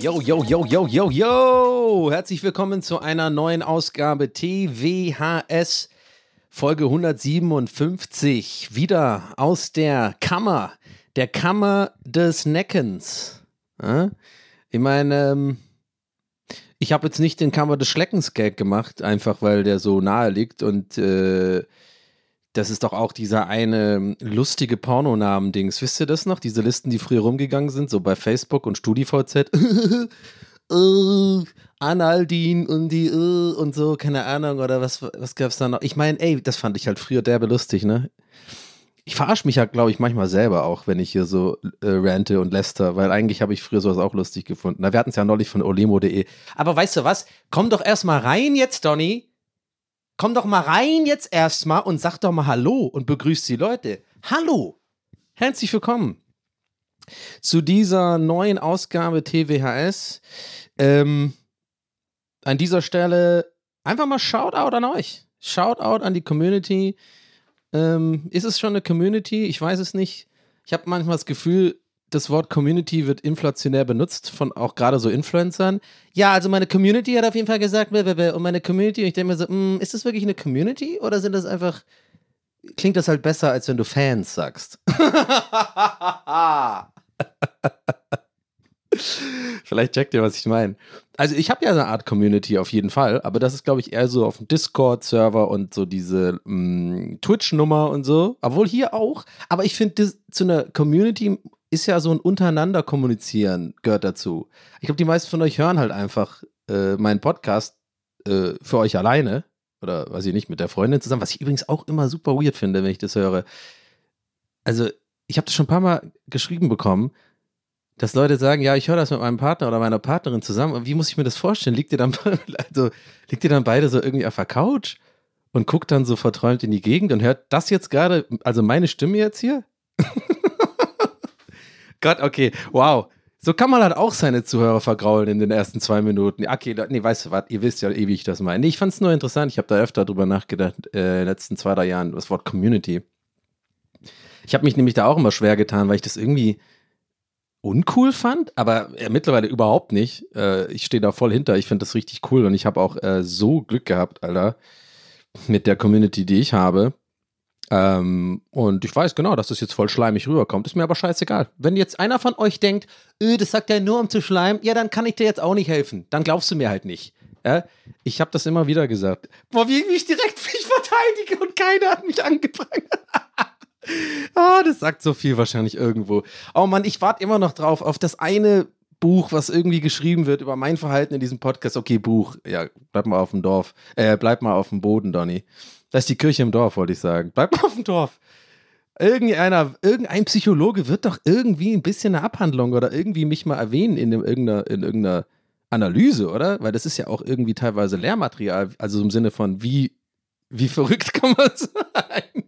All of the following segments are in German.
Yo, yo, yo, yo, yo, yo! Herzlich willkommen zu einer neuen Ausgabe TWHS Folge 157. Wieder aus der Kammer, der Kammer des Neckens. Ich meine, ähm, ich habe jetzt nicht den Kammer des Schleckens Gag gemacht, einfach weil der so nahe liegt und äh, das ist doch auch dieser eine lustige Pornonamen-Dings. Wisst ihr das noch? Diese Listen, die früher rumgegangen sind, so bei Facebook und StudiVZ. äh, Analdin und die äh, und so, keine Ahnung, oder was, was gab's da noch? Ich meine, ey, das fand ich halt früher derbe lustig, ne? Ich verarsche mich ja, glaube ich, manchmal selber auch, wenn ich hier so äh, rante und läster, weil eigentlich habe ich früher sowas auch lustig gefunden. Na, wir hatten es ja neulich von olemo.de. Aber weißt du was? Komm doch erstmal rein jetzt, Donny. Komm doch mal rein jetzt erstmal und sag doch mal Hallo und begrüß die Leute. Hallo. Herzlich willkommen zu dieser neuen Ausgabe TWHS. Ähm, an dieser Stelle einfach mal Shoutout an euch. Shoutout an die Community. Ähm, ist es schon eine Community? Ich weiß es nicht. Ich habe manchmal das Gefühl, das Wort Community wird inflationär benutzt von auch gerade so Influencern. Ja, also meine Community hat auf jeden Fall gesagt, blablabla. und meine Community, und ich denke mir so, mm, ist das wirklich eine Community oder sind das einfach, klingt das halt besser, als wenn du Fans sagst? Vielleicht checkt ihr, was ich meine. Also ich habe ja eine Art Community auf jeden Fall, aber das ist, glaube ich, eher so auf dem Discord-Server und so diese mm, Twitch-Nummer und so. Obwohl hier auch. Aber ich finde, zu einer Community ist ja so ein untereinander kommunizieren gehört dazu. Ich glaube, die meisten von euch hören halt einfach äh, meinen Podcast äh, für euch alleine oder weiß ich nicht, mit der Freundin zusammen, was ich übrigens auch immer super weird finde, wenn ich das höre. Also, ich habe das schon ein paar Mal geschrieben bekommen, dass Leute sagen, ja, ich höre das mit meinem Partner oder meiner Partnerin zusammen. Und wie muss ich mir das vorstellen? Liegt ihr dann, also, liegt ihr dann beide so irgendwie auf der Couch und guckt dann so verträumt in die Gegend und hört das jetzt gerade, also meine Stimme jetzt hier? Gott, okay, wow. So kann man halt auch seine Zuhörer vergraulen in den ersten zwei Minuten. Okay, nee, weißt du was, ihr wisst ja, wie ich das meine. Nee, ich fand es nur interessant, ich habe da öfter drüber nachgedacht, äh, in den letzten zwei, drei Jahren, das Wort Community. Ich habe mich nämlich da auch immer schwer getan, weil ich das irgendwie uncool fand, aber äh, mittlerweile überhaupt nicht. Äh, ich stehe da voll hinter, ich finde das richtig cool und ich habe auch äh, so Glück gehabt, Alter, mit der Community, die ich habe. Ähm, und ich weiß genau, dass das jetzt voll schleimig rüberkommt. Ist mir aber scheißegal. Wenn jetzt einer von euch denkt, öh, das sagt er nur um zu schleimen, ja, dann kann ich dir jetzt auch nicht helfen. Dann glaubst du mir halt nicht. Ja? Ich habe das immer wieder gesagt. Boah, wie ich direkt mich verteidige und keiner hat mich angefangen. ah, das sagt so viel wahrscheinlich irgendwo. Oh Mann, ich warte immer noch drauf auf das eine Buch, was irgendwie geschrieben wird über mein Verhalten in diesem Podcast. Okay, Buch. Ja, bleib mal auf dem Dorf. Äh, bleib mal auf dem Boden, Donny. Das ist die Kirche im Dorf, wollte ich sagen. Bleib mal auf dem Dorf. Irgendeiner, irgendein Psychologe wird doch irgendwie ein bisschen eine Abhandlung oder irgendwie mich mal erwähnen in, dem, irgendeiner, in irgendeiner Analyse, oder? Weil das ist ja auch irgendwie teilweise Lehrmaterial, also im Sinne von, wie, wie verrückt kann man sein?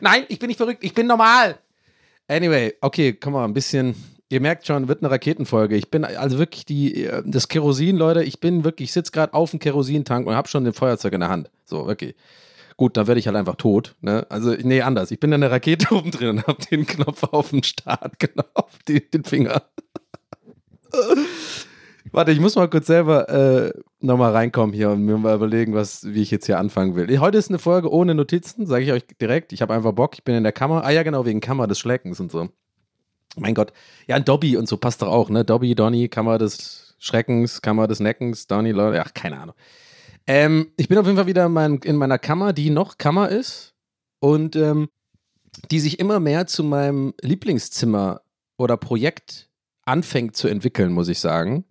Nein, ich bin nicht verrückt, ich bin normal. Anyway, okay, komm mal, ein bisschen, Ihr merkt schon, wird eine Raketenfolge. Ich bin also wirklich die, äh, das Kerosin, Leute, ich bin wirklich, ich sitze gerade auf dem Kerosintank und habe schon den Feuerzeug in der Hand. So, wirklich. Gut, dann werde ich halt einfach tot. Ne? Also, nee, anders. Ich bin in der Rakete oben drin und habe den Knopf auf dem Start, genau, auf den, den Finger. Warte, ich muss mal kurz selber äh, nochmal reinkommen hier und mir mal überlegen, was, wie ich jetzt hier anfangen will. Heute ist eine Folge ohne Notizen, sage ich euch direkt. Ich habe einfach Bock, ich bin in der Kammer. Ah ja, genau, wegen Kammer des Schleckens und so. Mein Gott. Ja, ein Dobby und so passt doch auch, ne? Dobby, Donny, Kammer des Schreckens, Kammer des Neckens, Donny, Leute, ach, keine Ahnung. Ähm, ich bin auf jeden Fall wieder in, mein, in meiner Kammer, die noch Kammer ist und ähm, die sich immer mehr zu meinem Lieblingszimmer oder Projekt anfängt zu entwickeln, muss ich sagen.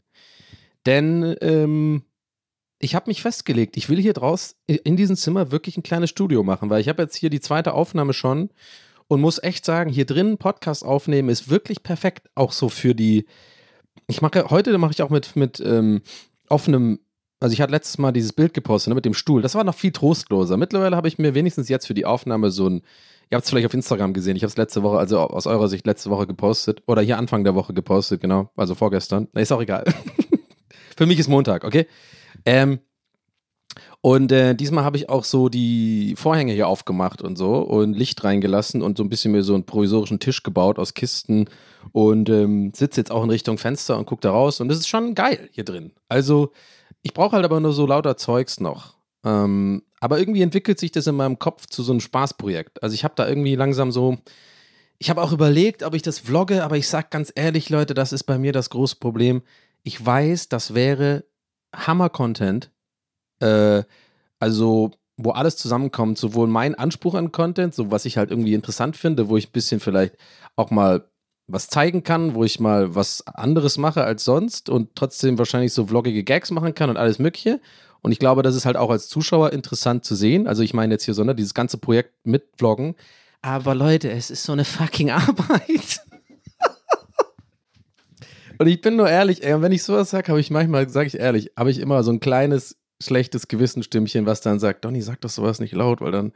Denn ähm, ich habe mich festgelegt, ich will hier draus in diesem Zimmer wirklich ein kleines Studio machen, weil ich habe jetzt hier die zweite Aufnahme schon und muss echt sagen, hier drin Podcast aufnehmen ist wirklich perfekt, auch so für die. Ich mache heute mache ich auch mit mit ähm, offenem. Also ich hatte letztes Mal dieses Bild gepostet ne, mit dem Stuhl. Das war noch viel trostloser. Mittlerweile habe ich mir wenigstens jetzt für die Aufnahme so ein. Ihr habt es vielleicht auf Instagram gesehen. Ich habe es letzte Woche, also aus eurer Sicht letzte Woche gepostet oder hier Anfang der Woche gepostet, genau. Also vorgestern. Na, ist auch egal. für mich ist Montag, okay? Ähm, und äh, diesmal habe ich auch so die Vorhänge hier aufgemacht und so und Licht reingelassen und so ein bisschen mir so einen provisorischen Tisch gebaut aus Kisten und ähm, sitze jetzt auch in Richtung Fenster und gucke da raus und es ist schon geil hier drin. Also ich brauche halt aber nur so lauter Zeugs noch. Ähm, aber irgendwie entwickelt sich das in meinem Kopf zu so einem Spaßprojekt. Also ich habe da irgendwie langsam so, ich habe auch überlegt, ob ich das vlogge, aber ich sag ganz ehrlich, Leute, das ist bei mir das große Problem. Ich weiß, das wäre Hammer-Content, äh, also wo alles zusammenkommt, sowohl mein Anspruch an Content, so was ich halt irgendwie interessant finde, wo ich ein bisschen vielleicht auch mal was zeigen kann, wo ich mal was anderes mache als sonst und trotzdem wahrscheinlich so vloggige Gags machen kann und alles Mögliche. Und ich glaube, das ist halt auch als Zuschauer interessant zu sehen. Also ich meine jetzt hier so, ne, dieses ganze Projekt mit Vloggen. Aber Leute, es ist so eine fucking Arbeit. Und ich bin nur ehrlich, ey, wenn ich sowas sage, habe ich manchmal, sage ich ehrlich, habe ich immer so ein kleines schlechtes Gewissenstimmchen, was dann sagt, Donny, sag doch sowas nicht laut, weil dann,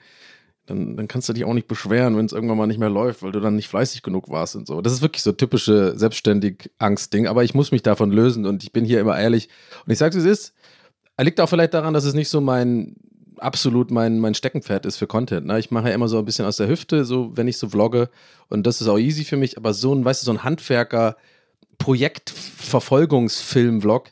dann, dann kannst du dich auch nicht beschweren, wenn es irgendwann mal nicht mehr läuft, weil du dann nicht fleißig genug warst und so. Das ist wirklich so typische selbstständig Angst-Ding, aber ich muss mich davon lösen und ich bin hier immer ehrlich. Und ich sage es ist, liegt auch vielleicht daran, dass es nicht so mein absolut mein, mein Steckenpferd ist für Content. Ne? Ich mache ja immer so ein bisschen aus der Hüfte, so wenn ich so vlogge und das ist auch easy für mich, aber so ein, weißt du, so ein Handwerker Projektverfolgungsfilm-Vlog,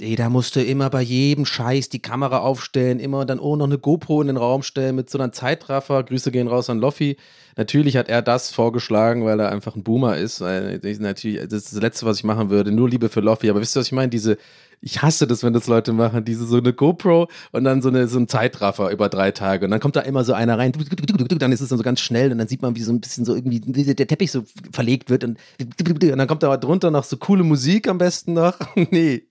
Ey, da musst du immer bei jedem Scheiß die Kamera aufstellen, immer dann auch noch eine GoPro in den Raum stellen mit so einem Zeitraffer. Grüße gehen raus an Loffi. Natürlich hat er das vorgeschlagen, weil er einfach ein Boomer ist. Natürlich, das ist das Letzte, was ich machen würde. Nur Liebe für Loffi. Aber wisst ihr, was ich meine? Diese, ich hasse das, wenn das Leute machen, diese so eine GoPro und dann so, eine, so ein Zeitraffer über drei Tage. Und dann kommt da immer so einer rein, dann ist es dann so ganz schnell und dann sieht man, wie so ein bisschen so irgendwie der Teppich so verlegt wird und, und dann kommt da drunter noch so coole Musik am besten noch. nee.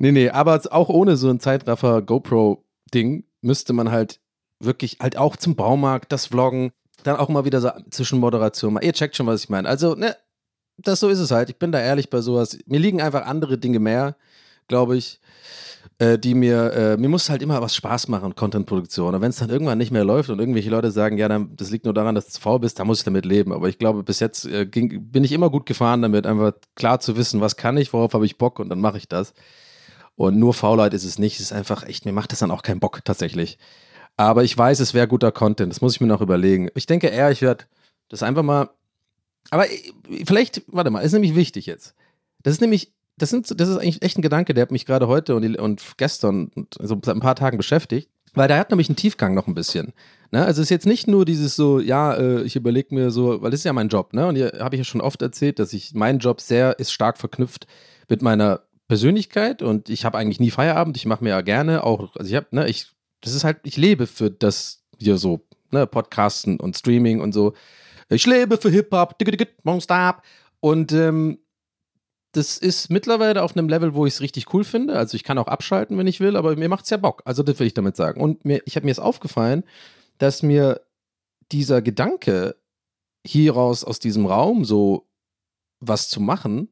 Nee, nee, aber auch ohne so ein Zeitraffer GoPro-Ding müsste man halt wirklich halt auch zum Baumarkt, das Vloggen, dann auch mal wieder so Zwischenmoderation. Ihr checkt schon, was ich meine. Also, ne, das so ist es halt. Ich bin da ehrlich bei sowas. Mir liegen einfach andere Dinge mehr, glaube ich, äh, die mir, äh, mir muss halt immer was Spaß machen, Contentproduktion. Und wenn es dann irgendwann nicht mehr läuft und irgendwelche Leute sagen, ja, dann, das liegt nur daran, dass du faul bist, dann muss ich damit leben. Aber ich glaube, bis jetzt äh, ging, bin ich immer gut gefahren damit, einfach klar zu wissen, was kann ich, worauf habe ich Bock und dann mache ich das. Und nur Faulheit ist es nicht. Es ist einfach echt, mir macht das dann auch keinen Bock tatsächlich. Aber ich weiß, es wäre guter Content. Das muss ich mir noch überlegen. Ich denke eher, ich werde das einfach mal. Aber vielleicht, warte mal, ist nämlich wichtig jetzt. Das ist nämlich, das, sind, das ist eigentlich echt ein Gedanke, der hat mich gerade heute und, und gestern und so seit ein paar Tagen beschäftigt. Weil der hat nämlich einen Tiefgang noch ein bisschen. Ne? Also es ist jetzt nicht nur dieses so, ja, äh, ich überlege mir so, weil das ist ja mein Job, ne? Und hier habe ich ja schon oft erzählt, dass ich mein Job sehr ist stark verknüpft mit meiner Persönlichkeit und ich habe eigentlich nie Feierabend. Ich mache mir ja gerne auch, also ich habe, ne, ich, das ist halt, ich lebe für das hier so, ne, Podcasten und Streaming und so. Ich lebe für Hip-Hop, stop. Und ähm, das ist mittlerweile auf einem Level, wo ich es richtig cool finde. Also ich kann auch abschalten, wenn ich will, aber mir macht es ja Bock. Also das will ich damit sagen. Und mir, ich habe mir jetzt aufgefallen, dass mir dieser Gedanke hieraus aus diesem Raum so was zu machen,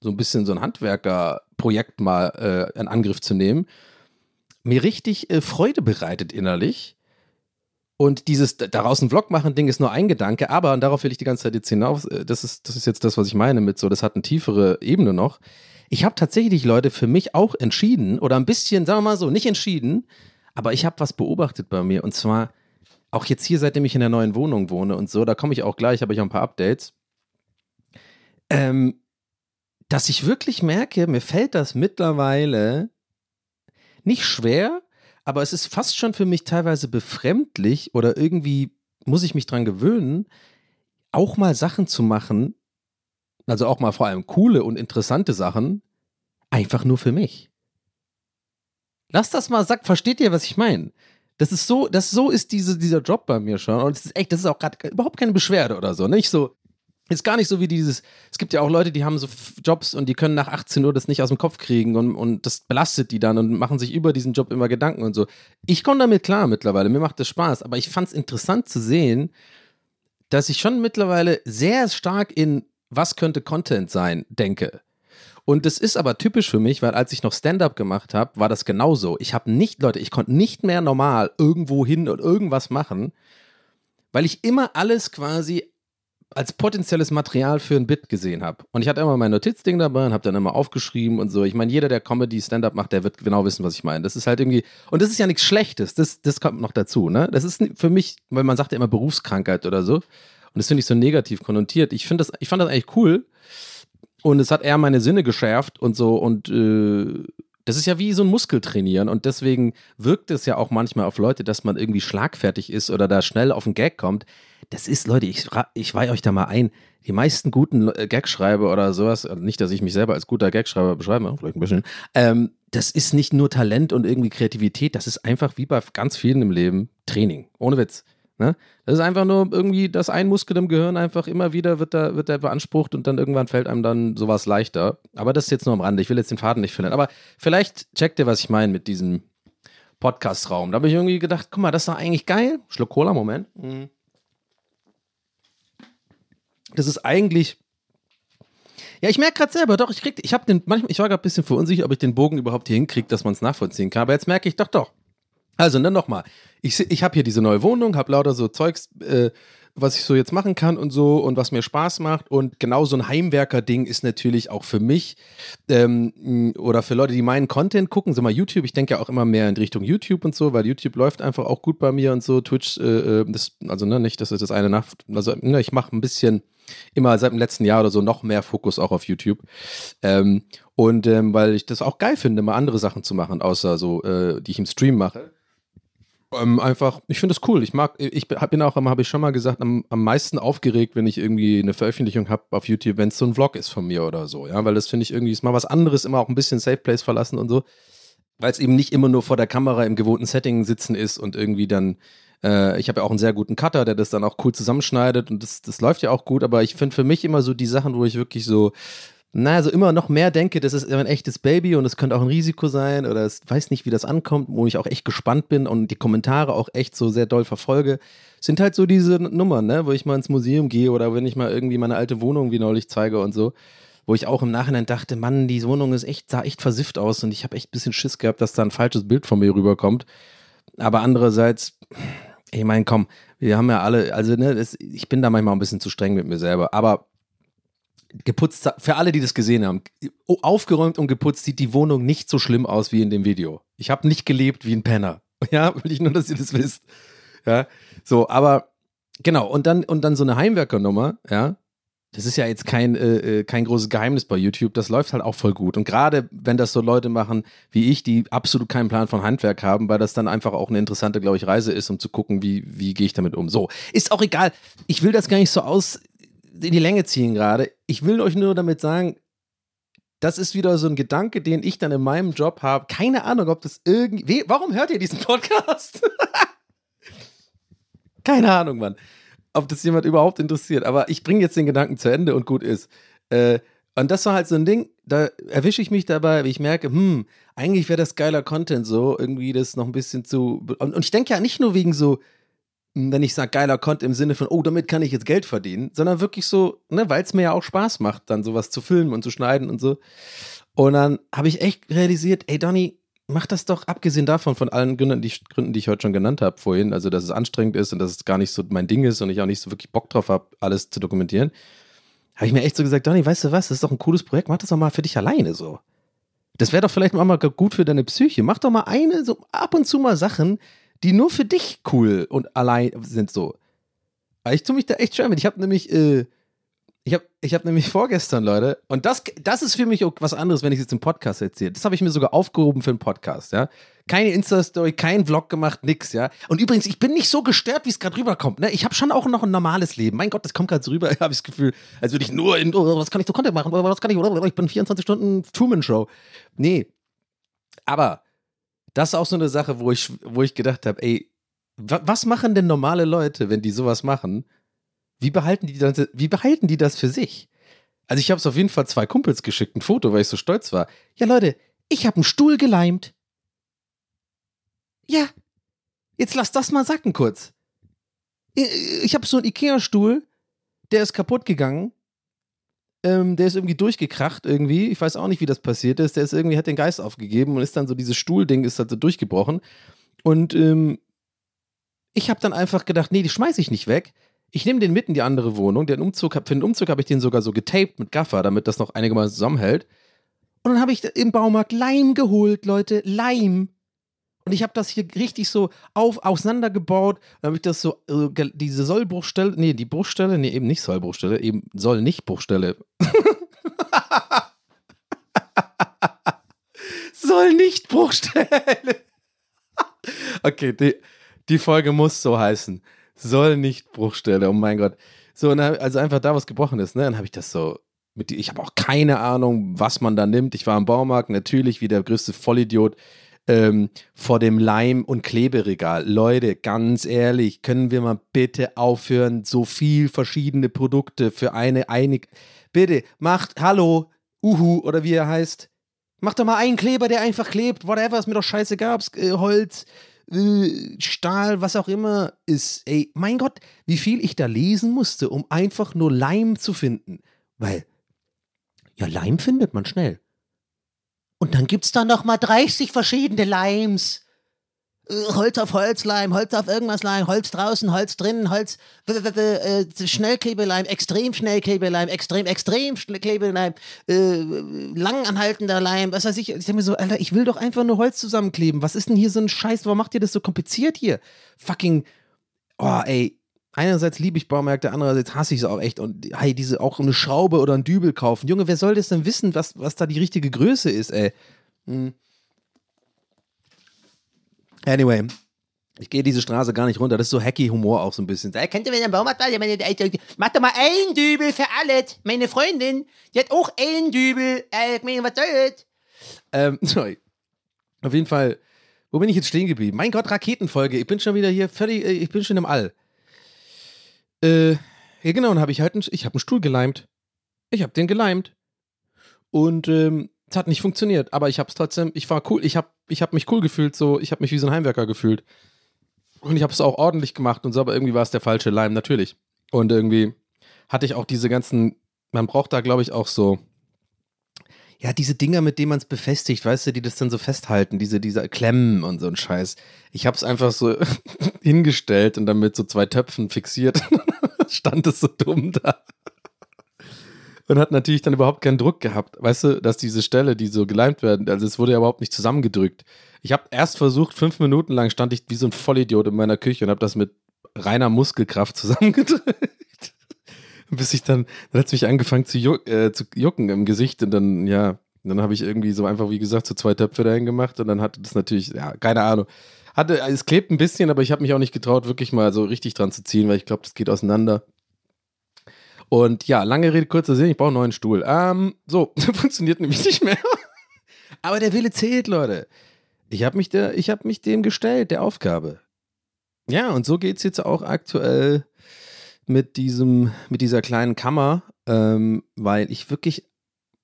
so ein bisschen so ein Handwerkerprojekt mal äh, in Angriff zu nehmen, mir richtig äh, Freude bereitet innerlich. Und dieses daraus einen Vlog machen Ding ist nur ein Gedanke, aber, und darauf will ich die ganze Zeit jetzt hinaus, äh, das ist, das ist jetzt das, was ich meine mit so, das hat eine tiefere Ebene noch. Ich habe tatsächlich, Leute, für mich auch entschieden oder ein bisschen, sagen wir mal so, nicht entschieden, aber ich habe was beobachtet bei mir und zwar auch jetzt hier, seitdem ich in der neuen Wohnung wohne und so, da komme ich auch gleich, habe ich auch ein paar Updates. Ähm, dass ich wirklich merke, mir fällt das mittlerweile nicht schwer, aber es ist fast schon für mich teilweise befremdlich oder irgendwie muss ich mich dran gewöhnen, auch mal Sachen zu machen, also auch mal vor allem coole und interessante Sachen, einfach nur für mich. Lass das mal sagen, versteht ihr, was ich meine? Das ist so, das so ist diese, dieser Job bei mir schon. Und es ist echt, das ist auch gerade überhaupt keine Beschwerde oder so. Nicht so, ist gar nicht so wie dieses, es gibt ja auch Leute, die haben so Jobs und die können nach 18 Uhr das nicht aus dem Kopf kriegen und, und das belastet die dann und machen sich über diesen Job immer Gedanken und so. Ich komme damit klar mittlerweile, mir macht das Spaß, aber ich fand es interessant zu sehen, dass ich schon mittlerweile sehr stark in was könnte Content sein, denke. Und das ist aber typisch für mich, weil als ich noch Stand-up gemacht habe, war das genauso. Ich habe nicht, Leute, ich konnte nicht mehr normal irgendwo hin und irgendwas machen, weil ich immer alles quasi als potenzielles Material für ein Bit gesehen habe. Und ich hatte immer mein Notizding dabei und habe dann immer aufgeschrieben und so. Ich meine, jeder, der Comedy Stand-up macht, der wird genau wissen, was ich meine. Das ist halt irgendwie, und das ist ja nichts Schlechtes, das, das kommt noch dazu, ne? Das ist für mich, weil man sagt ja immer Berufskrankheit oder so. Und das finde ich so negativ konnotiert. Ich das, ich fand das eigentlich cool. Und es hat eher meine Sinne geschärft und so. Und äh, das ist ja wie so ein Muskeltrainieren. Und deswegen wirkt es ja auch manchmal auf Leute, dass man irgendwie schlagfertig ist oder da schnell auf den Gag kommt das ist, Leute, ich, ich weihe euch da mal ein. Die meisten guten äh, Gagschreiber oder sowas, also nicht, dass ich mich selber als guter Gagschreiber beschreibe, vielleicht ein bisschen, ähm, das ist nicht nur Talent und irgendwie Kreativität, das ist einfach wie bei ganz vielen im Leben Training. Ohne Witz. Ne? Das ist einfach nur irgendwie, dass ein Muskel im Gehirn einfach immer wieder wird da, wird da beansprucht und dann irgendwann fällt einem dann sowas leichter. Aber das ist jetzt nur am Rande. Ich will jetzt den Faden nicht verlieren. Aber vielleicht checkt ihr, was ich meine mit diesem Podcast-Raum. Da habe ich irgendwie gedacht, guck mal, das ist doch eigentlich geil. Schluck Cola, Moment. Mhm das ist eigentlich. Ja, ich merke gerade selber, doch, ich krieg, ich habe den, manchmal, ich war gerade ein bisschen verunsichert, ob ich den Bogen überhaupt hier hinkriege, dass man es nachvollziehen kann. Aber jetzt merke ich doch, doch. Also, dann nochmal. Ich, ich habe hier diese neue Wohnung, habe lauter so Zeugs, äh, was ich so jetzt machen kann und so und was mir Spaß macht. Und genau so ein Heimwerker-Ding ist natürlich auch für mich ähm, oder für Leute, die meinen Content gucken, so mal YouTube. Ich denke ja auch immer mehr in Richtung YouTube und so, weil YouTube läuft einfach auch gut bei mir und so. Twitch, äh, äh das, also ne, nicht, dass es das eine Nacht, also ne, ich mache ein bisschen immer seit dem letzten Jahr oder so noch mehr Fokus auch auf YouTube. Ähm, und ähm, weil ich das auch geil finde, mal andere Sachen zu machen, außer so, äh, die ich im Stream mache. Ähm, einfach, ich finde das cool. Ich mag, ich bin auch immer, habe ich schon mal gesagt, am, am meisten aufgeregt, wenn ich irgendwie eine Veröffentlichung habe auf YouTube, wenn es so ein Vlog ist von mir oder so, ja, weil das finde ich irgendwie ist mal was anderes, immer auch ein bisschen Safe Place verlassen und so, weil es eben nicht immer nur vor der Kamera im gewohnten Setting sitzen ist und irgendwie dann äh, ich habe ja auch einen sehr guten Cutter, der das dann auch cool zusammenschneidet und das, das läuft ja auch gut, aber ich finde für mich immer so die Sachen, wo ich wirklich so, naja, so immer noch mehr denke, das ist ein echtes Baby und es könnte auch ein Risiko sein oder es weiß nicht, wie das ankommt, wo ich auch echt gespannt bin und die Kommentare auch echt so sehr doll verfolge, sind halt so diese Nummern, ne, wo ich mal ins Museum gehe oder wenn ich mal irgendwie meine alte Wohnung wie neulich zeige und so, wo ich auch im Nachhinein dachte, Mann, die Wohnung ist echt, sah echt versifft aus und ich habe echt ein bisschen Schiss gehabt, dass da ein falsches Bild von mir rüberkommt. Aber andererseits, ich meine, komm, wir haben ja alle, also ne, das, ich bin da manchmal ein bisschen zu streng mit mir selber, aber geputzt, für alle, die das gesehen haben, aufgeräumt und geputzt sieht die Wohnung nicht so schlimm aus wie in dem Video. Ich habe nicht gelebt wie ein Penner. Ja, will ich nur, dass ihr das wisst. Ja, so, aber genau, und dann, und dann so eine Heimwerkernummer, ja, das ist ja jetzt kein, äh, äh, kein großes Geheimnis bei YouTube. Das läuft halt auch voll gut. Und gerade wenn das so Leute machen wie ich, die absolut keinen Plan von Handwerk haben, weil das dann einfach auch eine interessante, glaube ich, Reise ist, um zu gucken, wie, wie gehe ich damit um. So, ist auch egal. Ich will das gar nicht so aus in die Länge ziehen gerade. Ich will euch nur damit sagen, das ist wieder so ein Gedanke, den ich dann in meinem Job habe. Keine Ahnung, ob das irgendwie. Warum hört ihr diesen Podcast? Keine Ahnung, Mann ob das jemand überhaupt interessiert. Aber ich bringe jetzt den Gedanken zu Ende und gut ist. Äh, und das war halt so ein Ding, da erwische ich mich dabei, wie ich merke, hm, eigentlich wäre das geiler Content so, irgendwie das noch ein bisschen zu. Und, und ich denke ja nicht nur wegen so, wenn ich sage geiler Content im Sinne von, oh, damit kann ich jetzt Geld verdienen, sondern wirklich so, ne, weil es mir ja auch Spaß macht, dann sowas zu filmen und zu schneiden und so. Und dann habe ich echt realisiert, ey Donny, mach das doch, abgesehen davon, von allen Gründen die, Gründen, die ich heute schon genannt habe vorhin, also dass es anstrengend ist und dass es gar nicht so mein Ding ist und ich auch nicht so wirklich Bock drauf habe, alles zu dokumentieren, habe ich mir echt so gesagt, Donny, weißt du was, das ist doch ein cooles Projekt, mach das doch mal für dich alleine so. Das wäre doch vielleicht mal gut für deine Psyche. Mach doch mal eine, so ab und zu mal Sachen, die nur für dich cool und allein sind so. Aber ich tue mich da echt schwer mit. Ich habe nämlich, äh, ich habe ich hab nämlich vorgestern, Leute, und das, das ist für mich auch was anderes, wenn ich es jetzt im Podcast erzähle. Das habe ich mir sogar aufgehoben für einen Podcast, ja. Keine Insta-Story, kein Vlog gemacht, nix, ja. Und übrigens, ich bin nicht so gestört, wie es gerade rüberkommt, ne. Ich habe schon auch noch ein normales Leben. Mein Gott, das kommt gerade so rüber, habe ich das Gefühl, als würde ich nur in, oh, was kann ich so Content machen, was kann ich, ich bin 24 Stunden Truman-Show. Nee. Aber das ist auch so eine Sache, wo ich, wo ich gedacht habe, ey, was machen denn normale Leute, wenn die sowas machen? Wie behalten die das, wie behalten die das für sich? Also ich habe es auf jeden Fall zwei Kumpels geschickt, ein Foto, weil ich so stolz war. Ja, Leute, ich habe einen Stuhl geleimt. Ja, jetzt lass das mal sacken kurz. Ich habe so einen Ikea-Stuhl, der ist kaputt gegangen. Ähm, der ist irgendwie durchgekracht irgendwie. Ich weiß auch nicht, wie das passiert ist. Der ist irgendwie, hat den Geist aufgegeben und ist dann so, dieses Stuhlding ist halt so durchgebrochen. Und ähm, ich habe dann einfach gedacht, nee, die schmeiße ich nicht weg. Ich nehme den mit in die andere Wohnung. Den Umzug, für den Umzug habe ich den sogar so getaped mit Gaffer, damit das noch einigermaßen zusammenhält. Und dann habe ich im Baumarkt Leim geholt, Leute. Leim. Und ich habe das hier richtig so auf, auseinandergebaut. Dann habe ich das so, äh, diese Sollbruchstelle, nee, die Bruchstelle, nee, eben nicht Sollbruchstelle, eben soll nicht Bruchstelle. soll nicht Bruchstelle. okay, die, die Folge muss so heißen. Soll nicht Bruchstelle, oh mein Gott. So, also einfach da, was gebrochen ist, ne? Dann habe ich das so mit, ich habe auch keine Ahnung, was man da nimmt. Ich war im Baumarkt, natürlich wie der größte Vollidiot ähm, vor dem Leim- und Kleberegal. Leute, ganz ehrlich, können wir mal bitte aufhören, so viel verschiedene Produkte für eine einig. Bitte, macht, hallo, Uhu oder wie er heißt. Macht doch mal einen Kleber, der einfach klebt, whatever, ist mir doch scheißegal, äh, Holz, äh, Stahl, was auch immer ist. Ey, mein Gott, wie viel ich da lesen musste, um einfach nur Leim zu finden. Weil, ja, Leim findet man schnell. Und dann gibt's da noch mal 30 verschiedene Limes. Äh, Holz auf Holzleim, Holz auf irgendwas Leim, Holz draußen, Holz drinnen, Holz, äh, Schnellklebeleim, extrem Schnellklebeleim, extrem, extrem Klebeleim, äh, langanhaltender Leim, was weiß ich. Ich denke mir so, Alter, ich will doch einfach nur Holz zusammenkleben. Was ist denn hier so ein Scheiß? Warum macht ihr das so kompliziert hier? Fucking, oh, ey. Einerseits liebe ich Baumärkte, andererseits hasse ich es auch echt. Und hey, diese auch eine Schraube oder ein Dübel kaufen. Junge, wer soll das denn wissen, was, was da die richtige Größe ist, ey? Hm. Anyway, ich gehe diese Straße gar nicht runter. Das ist so hacky Humor auch so ein bisschen. Da könnt ihr mir den Baumarkt Mach doch mal einen Dübel für alles. Meine Freundin, die hat auch einen Dübel. Äh, was soll das? Ähm, sorry. Auf jeden Fall, wo bin ich jetzt stehen geblieben? Mein Gott, Raketenfolge. Ich bin schon wieder hier völlig, äh, ich bin schon im All. Äh, ja genau, dann habe ich halt einen, ich habe einen Stuhl geleimt. Ich habe den geleimt. Und ähm, es hat nicht funktioniert, aber ich habe es trotzdem, ich war cool, ich habe ich hab mich cool gefühlt, so, ich habe mich wie so ein Heimwerker gefühlt. Und ich habe es auch ordentlich gemacht und so, aber irgendwie war es der falsche Leim, natürlich. Und irgendwie hatte ich auch diese ganzen, man braucht da, glaube ich, auch so, ja, diese Dinger, mit denen man es befestigt, weißt du, die das dann so festhalten, diese, diese Klemmen und so ein Scheiß. Ich habe es einfach so hingestellt und dann mit so zwei Töpfen fixiert. Stand es so dumm da und hat natürlich dann überhaupt keinen Druck gehabt. Weißt du, dass diese Stelle, die so geleimt werden, also es wurde ja überhaupt nicht zusammengedrückt. Ich habe erst versucht, fünf Minuten lang stand ich wie so ein Vollidiot in meiner Küche und habe das mit reiner Muskelkraft zusammengedrückt. Bis ich dann, dann hat es mich angefangen zu, juck, äh, zu jucken im Gesicht und dann, ja, dann habe ich irgendwie so einfach, wie gesagt, so zwei Töpfe dahin gemacht und dann hatte das natürlich, ja, keine Ahnung. Hatte, es klebt ein bisschen, aber ich habe mich auch nicht getraut, wirklich mal so richtig dran zu ziehen, weil ich glaube, das geht auseinander. Und ja, lange Rede, kurzer Sinn, ich brauche einen neuen Stuhl. Ähm, so, funktioniert nämlich nicht mehr. Aber der Wille zählt, Leute. Ich habe mich, hab mich dem gestellt, der Aufgabe. Ja, und so geht es jetzt auch aktuell mit diesem, mit dieser kleinen Kammer, ähm, weil ich wirklich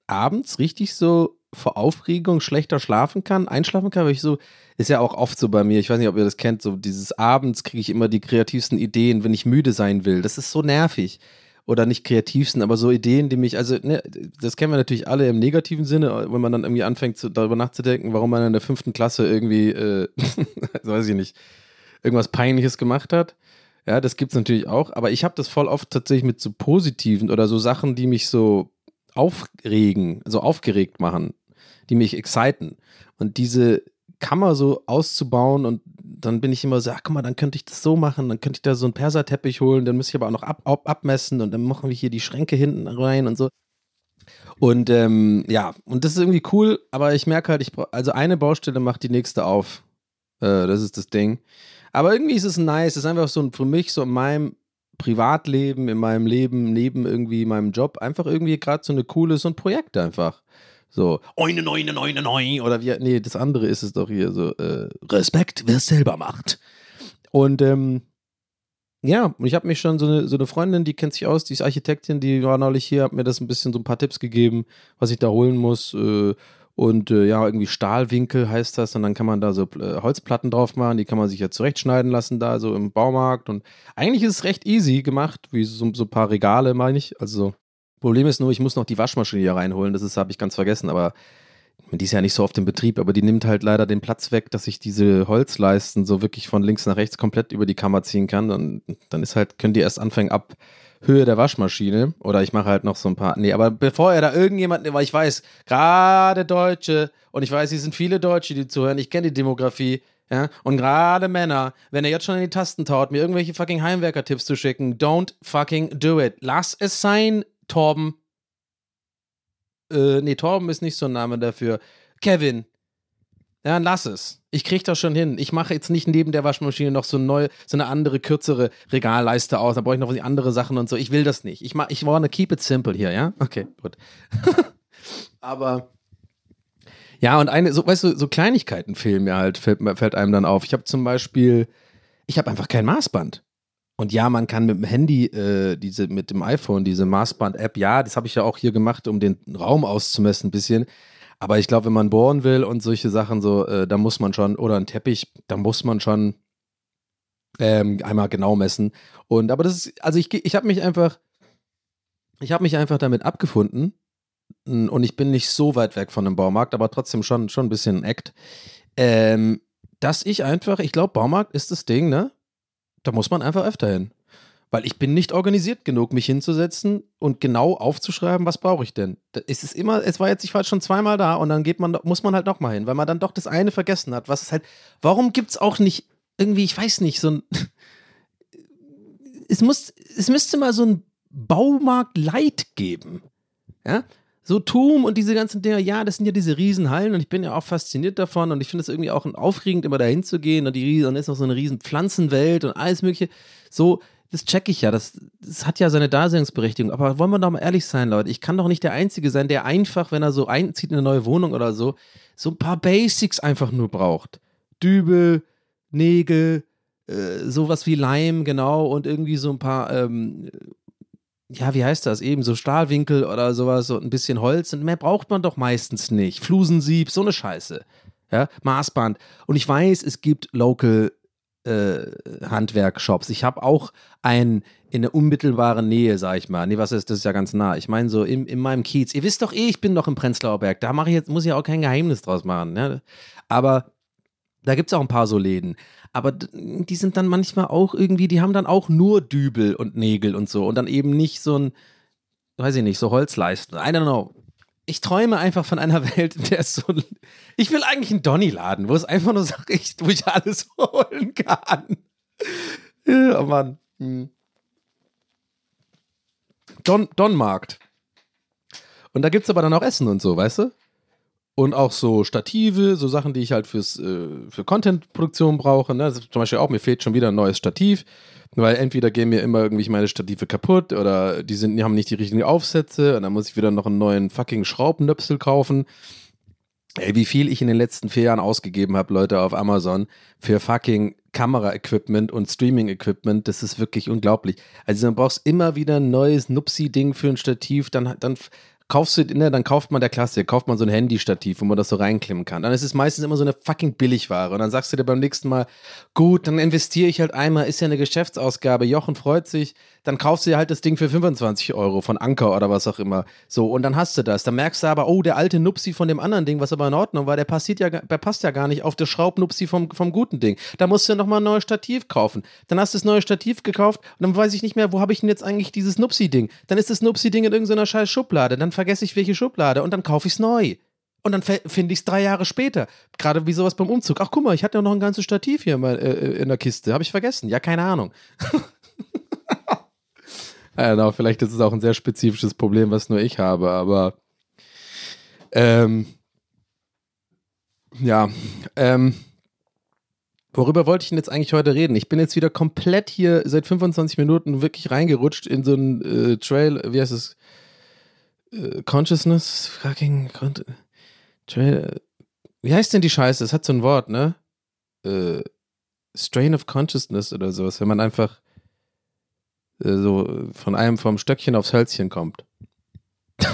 abends richtig so vor Aufregung schlechter schlafen kann, einschlafen kann, weil ich so, ist ja auch oft so bei mir, ich weiß nicht, ob ihr das kennt, so dieses abends kriege ich immer die kreativsten Ideen, wenn ich müde sein will. Das ist so nervig. oder nicht kreativsten, aber so Ideen, die mich, also ne, das kennen wir natürlich alle im negativen Sinne, wenn man dann irgendwie anfängt, zu, darüber nachzudenken, warum man in der fünften Klasse irgendwie, äh, weiß ich nicht, irgendwas Peinliches gemacht hat. Ja, das gibt's natürlich auch, aber ich habe das voll oft tatsächlich mit so positiven oder so Sachen, die mich so aufregen, so aufgeregt machen, die mich exciten. Und diese Kammer so auszubauen und dann bin ich immer so, ach guck mal, dann könnte ich das so machen, dann könnte ich da so einen Perserteppich holen, dann müsste ich aber auch noch ab, ab, abmessen und dann machen wir hier die Schränke hinten rein und so. Und ähm, ja, und das ist irgendwie cool, aber ich merke halt, ich also eine Baustelle macht die nächste auf. Äh, das ist das Ding. Aber irgendwie ist es nice, es ist einfach so für mich so in meinem Privatleben, in meinem Leben, neben irgendwie meinem Job, einfach irgendwie gerade so eine coole, so ein Projekt einfach. So, oine, neune, neune, neun, oder wie, nee, das andere ist es doch hier so, äh, Respekt, wer es selber macht. Und, ähm, ja, und ich habe mich schon so eine, so eine Freundin, die kennt sich aus, die ist Architektin, die war neulich hier, hat mir das ein bisschen so ein paar Tipps gegeben, was ich da holen muss. Äh, und äh, ja, irgendwie Stahlwinkel heißt das. Und dann kann man da so äh, Holzplatten drauf machen, die kann man sich ja zurechtschneiden lassen, da so im Baumarkt. Und eigentlich ist es recht easy gemacht, wie so, so ein paar Regale, meine ich. Also so Problem ist nur, ich muss noch die Waschmaschine hier reinholen. Das habe ich ganz vergessen. Aber die ist ja nicht so oft im Betrieb, aber die nimmt halt leider den Platz weg, dass ich diese Holzleisten so wirklich von links nach rechts komplett über die Kammer ziehen kann. Und dann ist halt, können die erst anfangen ab Höhe der Waschmaschine. Oder ich mache halt noch so ein paar. Nee, aber bevor er da irgendjemand, weil ich weiß, gerade Deutsche, und ich weiß, hier sind viele Deutsche, die zuhören, ich kenne die Demografie. Ja, und gerade Männer, wenn er jetzt schon in die Tasten taut, mir irgendwelche fucking Heimwerker-Tipps zu schicken, don't fucking do it. Lass es sein, Torben. Äh, nee, Torben ist nicht so ein Name dafür. Kevin. Ja, lass es. Ich krieg das schon hin. Ich mache jetzt nicht neben der Waschmaschine noch so, neu, so eine andere, kürzere Regalleiste aus. Da brauche ich noch andere Sachen und so. Ich will das nicht. Ich, mach, ich wanna keep it simple hier, ja? Okay, gut. Aber ja, und eine, so, weißt du, so Kleinigkeiten fehlen mir halt, fällt, fällt einem dann auf. Ich habe zum Beispiel, ich habe einfach kein Maßband. Und ja, man kann mit dem Handy, äh, diese, mit dem iPhone, diese Maßband-App, ja, das habe ich ja auch hier gemacht, um den Raum auszumessen ein bisschen. Aber ich glaube, wenn man bohren will und solche Sachen so, äh, da muss man schon, oder ein Teppich, da muss man schon ähm, einmal genau messen. Und aber das ist, also ich, ich habe mich einfach, ich habe mich einfach damit abgefunden. Und ich bin nicht so weit weg von dem Baumarkt, aber trotzdem schon, schon ein bisschen ein Act. Ähm, dass ich einfach, ich glaube, Baumarkt ist das Ding, ne? Da muss man einfach öfter hin. Weil ich bin nicht organisiert genug, mich hinzusetzen und genau aufzuschreiben, was brauche ich denn. Es ist immer, es war jetzt, ich war jetzt schon zweimal da und dann geht man, muss man halt nochmal hin, weil man dann doch das eine vergessen hat. Was ist halt, warum gibt es auch nicht irgendwie, ich weiß nicht, so ein. Es muss, es müsste mal so ein Baumarkt Light geben. Ja? so Tum und diese ganzen Dinger, ja, das sind ja diese Riesenhallen und ich bin ja auch fasziniert davon und ich finde es irgendwie auch aufregend, immer dahin zu gehen und die Riesen, und ist noch so eine riesen Pflanzenwelt und alles mögliche. So, das checke ich ja, das, das hat ja seine Daseinsberechtigung. Aber wollen wir doch mal ehrlich sein, Leute, ich kann doch nicht der Einzige sein, der einfach, wenn er so einzieht in eine neue Wohnung oder so, so ein paar Basics einfach nur braucht. Dübel, Nägel, äh, sowas wie Leim, genau, und irgendwie so ein paar ähm, ja, wie heißt das? Eben so Stahlwinkel oder sowas, so ein bisschen Holz. Und mehr braucht man doch meistens nicht. Flusensieb, so eine Scheiße. Ja, Maßband. Und ich weiß, es gibt Local Handwerkshops. Ich habe auch einen in der unmittelbaren Nähe, sag ich mal. Nee, was ist, das ist ja ganz nah. Ich meine, so in, in meinem Kiez. Ihr wisst doch eh, ich bin doch im Prenzlauer Berg. Da mache ich jetzt, muss ich auch kein Geheimnis draus machen. Ne? Aber da gibt es auch ein paar so Läden aber die sind dann manchmal auch irgendwie, die haben dann auch nur Dübel und Nägel und so und dann eben nicht so ein, weiß ich nicht, so Holzleisten. I don't know. Ich träume einfach von einer Welt, in der es so. Ich will eigentlich einen Donny-Laden, wo es einfach nur so richtig, wo ich alles holen kann. Oh Mann. Hm. Don, Donmarkt. Und da gibt es aber dann auch Essen und so, weißt du? Und auch so Stative, so Sachen, die ich halt fürs, äh, für Content-Produktion brauche. Ne? Also zum Beispiel auch, mir fehlt schon wieder ein neues Stativ, weil entweder gehen mir immer irgendwie meine Stative kaputt oder die, sind, die haben nicht die richtigen Aufsätze und dann muss ich wieder noch einen neuen fucking Schraubennöpsel kaufen. Ey, wie viel ich in den letzten vier Jahren ausgegeben habe, Leute, auf Amazon für fucking Kamera-Equipment und Streaming-Equipment, das ist wirklich unglaublich. Also dann brauchst immer wieder ein neues Nupsi-Ding für ein Stativ, dann, dann kaufst du, ne, dann kauft man der Klasse, kauft man so ein Handystativ, wo man das so reinklimmen kann. Dann ist es meistens immer so eine fucking Billigware. Und dann sagst du dir beim nächsten Mal, gut, dann investiere ich halt einmal, ist ja eine Geschäftsausgabe, Jochen freut sich, dann kaufst du dir halt das Ding für 25 Euro von Anker oder was auch immer. So, und dann hast du das. Dann merkst du aber, oh, der alte Nupsi von dem anderen Ding, was aber in Ordnung war, der, passiert ja, der passt ja gar nicht auf das Schraubnupsi vom, vom guten Ding. Da musst du ja nochmal ein neues Stativ kaufen. Dann hast du das neue Stativ gekauft und dann weiß ich nicht mehr, wo habe ich denn jetzt eigentlich dieses Nupsi-Ding? Dann ist das Nupsi-Ding in irgendeiner scheiß Schublade. Dann vergesse ich, welche Schublade und dann kaufe ich es neu. Und dann finde ich es drei Jahre später. Gerade wie sowas beim Umzug. Ach, guck mal, ich hatte ja noch ein ganzes Stativ hier mal, äh, in der Kiste. Habe ich vergessen. Ja, keine Ahnung. genau, vielleicht ist es auch ein sehr spezifisches Problem, was nur ich habe, aber ähm, ja, ähm, worüber wollte ich denn jetzt eigentlich heute reden? Ich bin jetzt wieder komplett hier seit 25 Minuten wirklich reingerutscht in so einen äh, Trail, wie heißt es? Äh, Consciousness, fucking Trail. Wie heißt denn die Scheiße? Es hat so ein Wort, ne? Äh, Strain of Consciousness oder sowas, wenn man einfach äh, so von einem vom Stöckchen aufs Hölzchen kommt.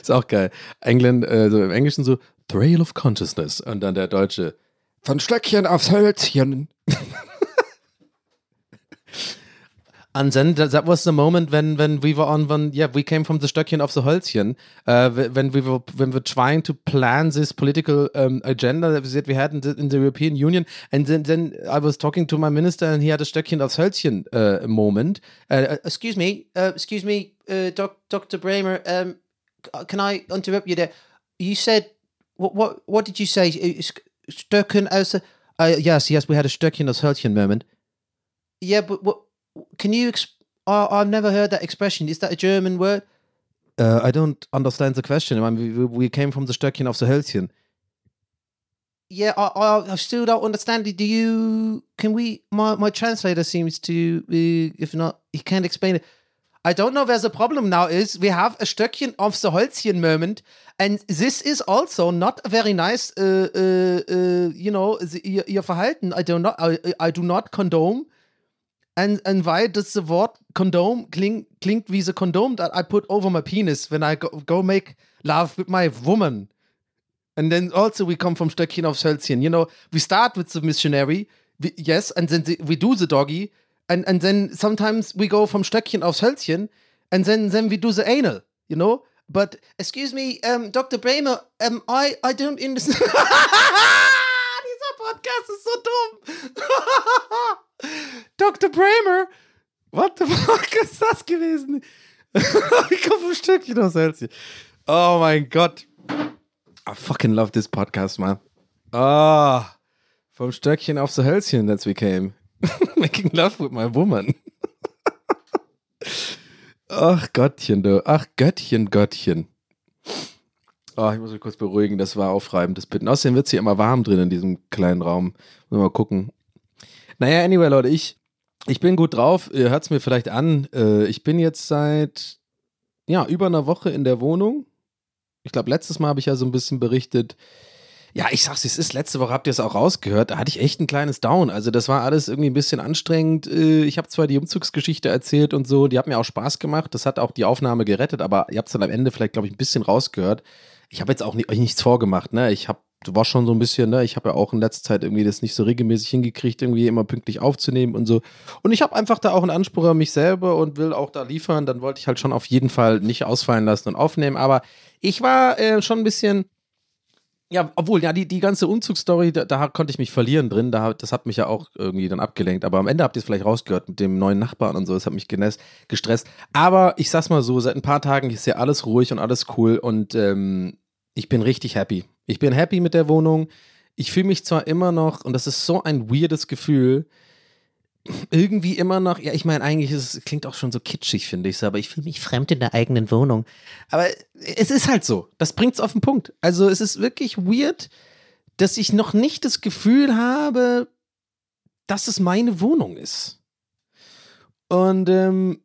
Ist auch geil. England, äh, so im Englischen so Trail of Consciousness und dann der Deutsche von Stöckchen aufs Hölzchen. And then that, that was the moment when when we were on when yeah we came from the Stöckchen of the Hölzchen uh, when we were when we were trying to plan this political um, agenda that we had in the, in the European Union and then then I was talking to my minister and he had a Stöckchen aufs Hölzchen uh, moment. Uh, Excuse me, excuse me, Dr. Bramer. Um, can I interrupt you there? You said what? What? What did you say? Stöcken aus? uh, yes yes we had a Stöckchen aufs Hölzchen moment. Yeah, but what? Can you? Exp- I I've never heard that expression. Is that a German word? Uh, I don't understand the question. I mean, we, we came from the Stöckchen of the Hölzchen. Yeah, I, I I still don't understand it. Do you? Can we? My my translator seems to. Uh, if not, he can't explain it. I don't know where the problem now is. We have a Stöckchen of the Holzchen moment, and this is also not a very nice. Uh, uh, uh, you know, the, your, your Verhalten. I do not. I, I do not condone. And and why does the word condom kling, klingt wie the condom that I put over my penis when I go, go make love with my woman? And then also we come from Stöckchen aufs Hölzchen. You know, we start with the missionary, we, yes, and then the, we do the doggy, and and then sometimes we go from Stöckchen aufs Hölzchen, and then then we do the anal. You know, but excuse me, um, Dr. Bremer, um, I I don't understand. Dieser Podcast ist so dumm. Dr. Bremer, What the fuck ist das gewesen? ich komme vom Stöckchen aufs Hölzchen. Oh mein Gott. I fucking love this podcast, man. Ah, vom Stöckchen aufs Hölzchen, that's we came. Making love with my woman. Ach Gottchen, du. Ach Göttchen, Göttchen. Oh, ich muss mich kurz beruhigen, das war aufreibendes Bitten. Außerdem wird es hier immer warm drin in diesem kleinen Raum. Mal gucken. Naja, anyway, Leute, ich, ich bin gut drauf. Ihr hört es mir vielleicht an. Äh, Ich bin jetzt seit ja, über einer Woche in der Wohnung. Ich glaube, letztes Mal habe ich ja so ein bisschen berichtet. Ja, ich sag's, es ist, letzte Woche habt ihr es auch rausgehört, da hatte ich echt ein kleines Down. Also das war alles irgendwie ein bisschen anstrengend. Äh, Ich habe zwar die Umzugsgeschichte erzählt und so, die hat mir auch Spaß gemacht. Das hat auch die Aufnahme gerettet, aber ihr habt es dann am Ende vielleicht, glaube ich, ein bisschen rausgehört. Ich habe jetzt auch ni- euch nichts vorgemacht, ne? Ich habe, du warst schon so ein bisschen, ne? Ich habe ja auch in letzter Zeit irgendwie das nicht so regelmäßig hingekriegt, irgendwie immer pünktlich aufzunehmen und so. Und ich habe einfach da auch einen Anspruch an mich selber und will auch da liefern. Dann wollte ich halt schon auf jeden Fall nicht ausfallen lassen und aufnehmen. Aber ich war äh, schon ein bisschen, ja, obwohl, ja, die, die ganze Umzugsstory, da, da konnte ich mich verlieren drin. Da, das hat mich ja auch irgendwie dann abgelenkt. Aber am Ende habt ihr es vielleicht rausgehört mit dem neuen Nachbarn und so. Das hat mich gestresst. Aber ich sag's mal so, seit ein paar Tagen ist ja alles ruhig und alles cool und ähm, ich bin richtig happy. Ich bin happy mit der Wohnung. Ich fühle mich zwar immer noch, und das ist so ein weirdes Gefühl, irgendwie immer noch, ja, ich meine, eigentlich ist es, klingt auch schon so kitschig, finde ich so, aber ich fühle mich fremd in der eigenen Wohnung. Aber es ist halt so. Das bringt's auf den Punkt. Also es ist wirklich weird, dass ich noch nicht das Gefühl habe, dass es meine Wohnung ist. Und ähm,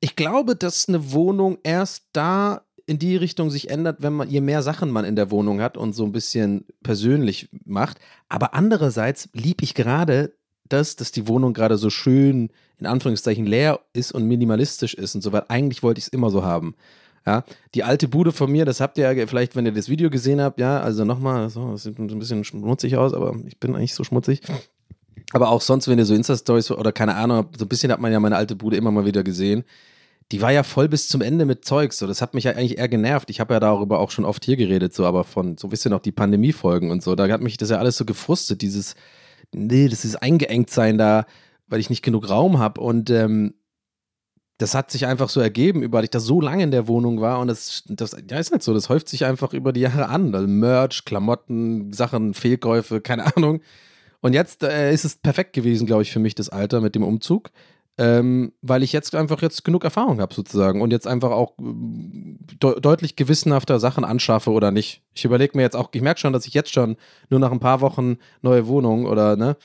ich glaube, dass eine Wohnung erst da in die Richtung sich ändert, wenn man, je mehr Sachen man in der Wohnung hat und so ein bisschen persönlich macht. Aber andererseits liebe ich gerade das, dass die Wohnung gerade so schön, in Anführungszeichen, leer ist und minimalistisch ist und so, weil eigentlich wollte ich es immer so haben. Ja, die alte Bude von mir, das habt ihr ja vielleicht, wenn ihr das Video gesehen habt, ja, also nochmal, so, das sieht ein bisschen schmutzig aus, aber ich bin eigentlich so schmutzig. Aber auch sonst, wenn ihr so Insta-Stories oder keine Ahnung, so ein bisschen hat man ja meine alte Bude immer mal wieder gesehen. Die war ja voll bis zum Ende mit Zeugs. So, das hat mich ja eigentlich eher genervt. Ich habe ja darüber auch schon oft hier geredet, so, aber von so ein bisschen auch die Pandemie-Folgen und so. Da hat mich das ja alles so gefrustet, dieses, nee, das ist eingeengt sein da, weil ich nicht genug Raum habe. Und ähm, das hat sich einfach so ergeben, weil ich da so lange in der Wohnung war und das, das ja, ist halt so, das häuft sich einfach über die Jahre an. Also Merch, Klamotten, Sachen, Fehlkäufe, keine Ahnung. Und jetzt äh, ist es perfekt gewesen, glaube ich, für mich, das Alter mit dem Umzug. Ähm, weil ich jetzt einfach jetzt genug Erfahrung habe sozusagen und jetzt einfach auch äh, de deutlich gewissenhafter Sachen anschaffe oder nicht. Ich überlege mir jetzt auch, ich merke schon, dass ich jetzt schon nur nach ein paar Wochen neue Wohnung oder ne,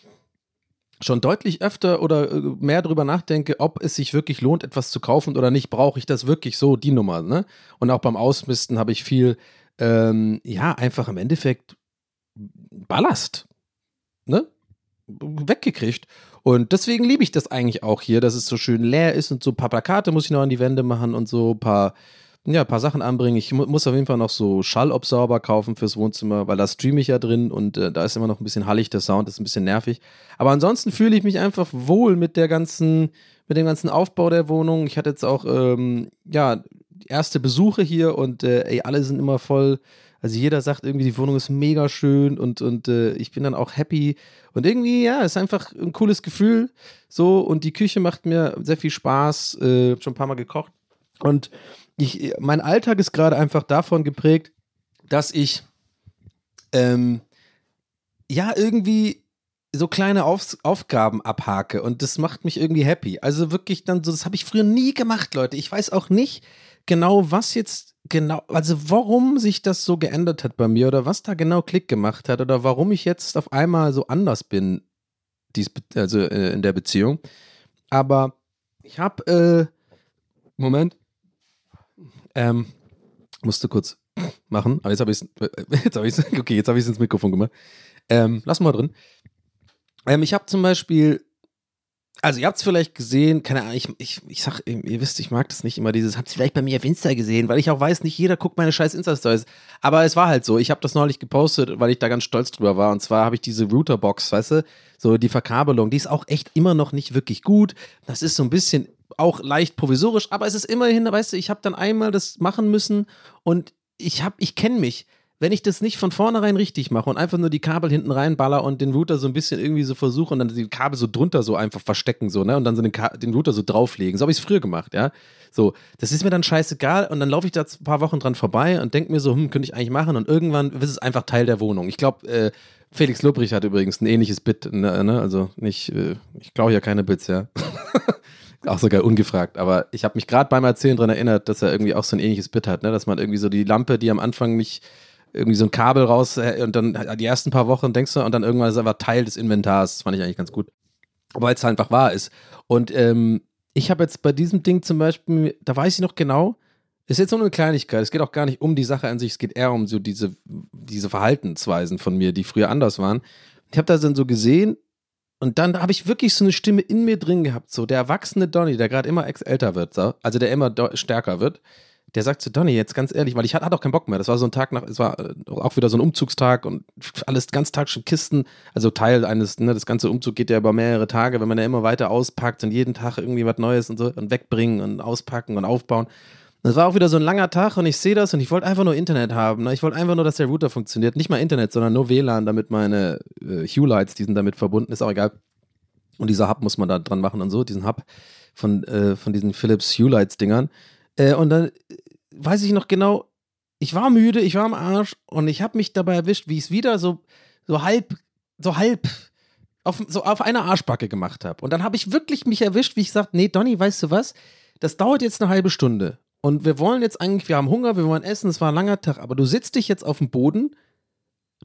schon deutlich öfter oder äh, mehr darüber nachdenke, ob es sich wirklich lohnt, etwas zu kaufen oder nicht. Brauche ich das wirklich so, die Nummer, ne? Und auch beim Ausmisten habe ich viel, ähm, ja, einfach im Endeffekt Ballast, ne? Weggekriegt. Und deswegen liebe ich das eigentlich auch hier, dass es so schön leer ist und so ein paar Plakate muss ich noch an die Wände machen und so ein paar ja, ein paar Sachen anbringen. Ich mu muss auf jeden Fall noch so Schallabsorber kaufen fürs Wohnzimmer, weil da streame ich ja drin und äh, da ist immer noch ein bisschen hallig, der Sound ist ein bisschen nervig. Aber ansonsten fühle ich mich einfach wohl mit der ganzen, mit dem ganzen Aufbau der Wohnung. Ich hatte jetzt auch, ähm, ja, erste Besuche hier und äh, ey, alle sind immer voll. Also jeder sagt irgendwie, die Wohnung ist mega schön und, und äh, ich bin dann auch happy. Und irgendwie, ja, ist einfach ein cooles Gefühl. So, und die Küche macht mir sehr viel Spaß. Äh, schon ein paar Mal gekocht. Und ich, mein Alltag ist gerade einfach davon geprägt, dass ich ähm, ja irgendwie so kleine Auf Aufgaben abhake und das macht mich irgendwie happy. Also wirklich dann so, das habe ich früher nie gemacht, Leute. Ich weiß auch nicht genau, was jetzt genau, also warum sich das so geändert hat bei mir oder was da genau Klick gemacht hat oder warum ich jetzt auf einmal so anders bin, dies, also äh, in der Beziehung. Aber ich habe, äh, Moment, ähm, musste kurz machen, aber jetzt habe ich es, jetzt habe ich okay, jetzt habe ich es ins Mikrofon gemacht. Ähm, lass mal drin. Ähm, ich habe zum Beispiel, also ihr habt es vielleicht gesehen, keine Ahnung, ich, ich, ich sag, ihr wisst, ich mag das nicht immer, dieses, habt ihr vielleicht bei mir auf Insta gesehen, weil ich auch weiß, nicht jeder guckt meine scheiß Insta-Stories. Aber es war halt so, ich habe das neulich gepostet, weil ich da ganz stolz drüber war. Und zwar habe ich diese Routerbox, weißt du, so die Verkabelung, die ist auch echt immer noch nicht wirklich gut. Das ist so ein bisschen auch leicht provisorisch, aber es ist immerhin, weißt du, ich habe dann einmal das machen müssen und ich habe, ich kenne mich. Wenn ich das nicht von vornherein richtig mache und einfach nur die Kabel hinten reinballer und den Router so ein bisschen irgendwie so versuche und dann die Kabel so drunter so einfach verstecken, so, ne? Und dann so den, den Router so drauflegen. So habe ich es früher gemacht, ja. So, das ist mir dann scheißegal und dann laufe ich da ein paar Wochen dran vorbei und denke mir so, hm, könnte ich eigentlich machen und irgendwann ist es einfach Teil der Wohnung. Ich glaube, äh, Felix Lobrecht hat übrigens ein ähnliches Bit, ne? ne? Also nicht, äh, ich glaube ja keine Bits, ja. auch sogar ungefragt. Aber ich habe mich gerade beim Erzählen daran erinnert, dass er irgendwie auch so ein ähnliches Bit hat, ne? dass man irgendwie so die Lampe, die am Anfang nicht irgendwie so ein Kabel raus äh, und dann die ersten paar Wochen denkst du und dann irgendwann ist er einfach Teil des Inventars. Das fand ich eigentlich ganz gut. Weil es einfach wahr ist. Und ähm, ich habe jetzt bei diesem Ding zum Beispiel, da weiß ich noch genau, ist jetzt nur eine Kleinigkeit. Es geht auch gar nicht um die Sache an sich, es geht eher um so diese, diese Verhaltensweisen von mir, die früher anders waren. Ich habe das dann so gesehen und dann habe ich wirklich so eine Stimme in mir drin gehabt, so der erwachsene Donny, der gerade immer älter wird, so, also der immer stärker wird, der sagt zu Donny jetzt ganz ehrlich, weil ich hatte, auch keinen Bock mehr. Das war so ein Tag nach, es war äh, auch wieder so ein Umzugstag und alles ganz Tag schon Kisten, also Teil eines, ne, das ganze Umzug geht ja über mehrere Tage, wenn man ja immer weiter auspackt und jeden Tag irgendwie was Neues und so und wegbringen und auspacken und aufbauen. Das war auch wieder so ein langer Tag und ich sehe das und ich wollte einfach nur Internet haben. Ne? Ich wollte einfach nur, dass der Router funktioniert. Nicht mal Internet, sondern nur WLAN, damit meine äh, Hue-Lights, die sind damit verbunden, ist auch egal. Und dieser Hub muss man da dran machen und so, diesen Hub von, äh, von diesen Philips Hue-Lights-Dingern. Äh, und dann äh, weiß ich noch genau, ich war müde, ich war am Arsch und ich habe mich dabei erwischt, wie ich es wieder so, so halb, so halb auf, so auf einer Arschbacke gemacht habe. Und dann habe ich wirklich mich erwischt, wie ich sagte, nee, Donny, weißt du was? Das dauert jetzt eine halbe Stunde. Und wir wollen jetzt eigentlich, wir haben Hunger, wir wollen essen, es war ein langer Tag, aber du sitzt dich jetzt auf dem Boden,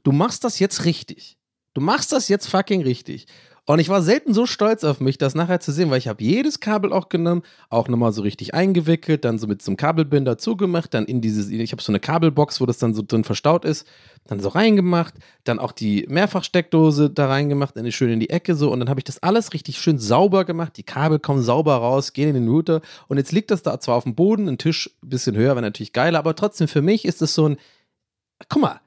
du machst das jetzt richtig. Du machst das jetzt fucking richtig. Und ich war selten so stolz auf mich, das nachher zu sehen, weil ich habe jedes Kabel auch genommen, auch nochmal so richtig eingewickelt, dann so mit so einem Kabelbinder zugemacht, dann in dieses, ich habe so eine Kabelbox, wo das dann so drin verstaut ist, dann so reingemacht, dann auch die Mehrfachsteckdose da reingemacht, dann schön in die Ecke so. Und dann habe ich das alles richtig schön sauber gemacht, die Kabel kommen sauber raus, gehen in den Router. Und jetzt liegt das da zwar auf dem Boden, ein Tisch ein bisschen höher, wäre natürlich geiler, aber trotzdem für mich ist es so ein, guck mal,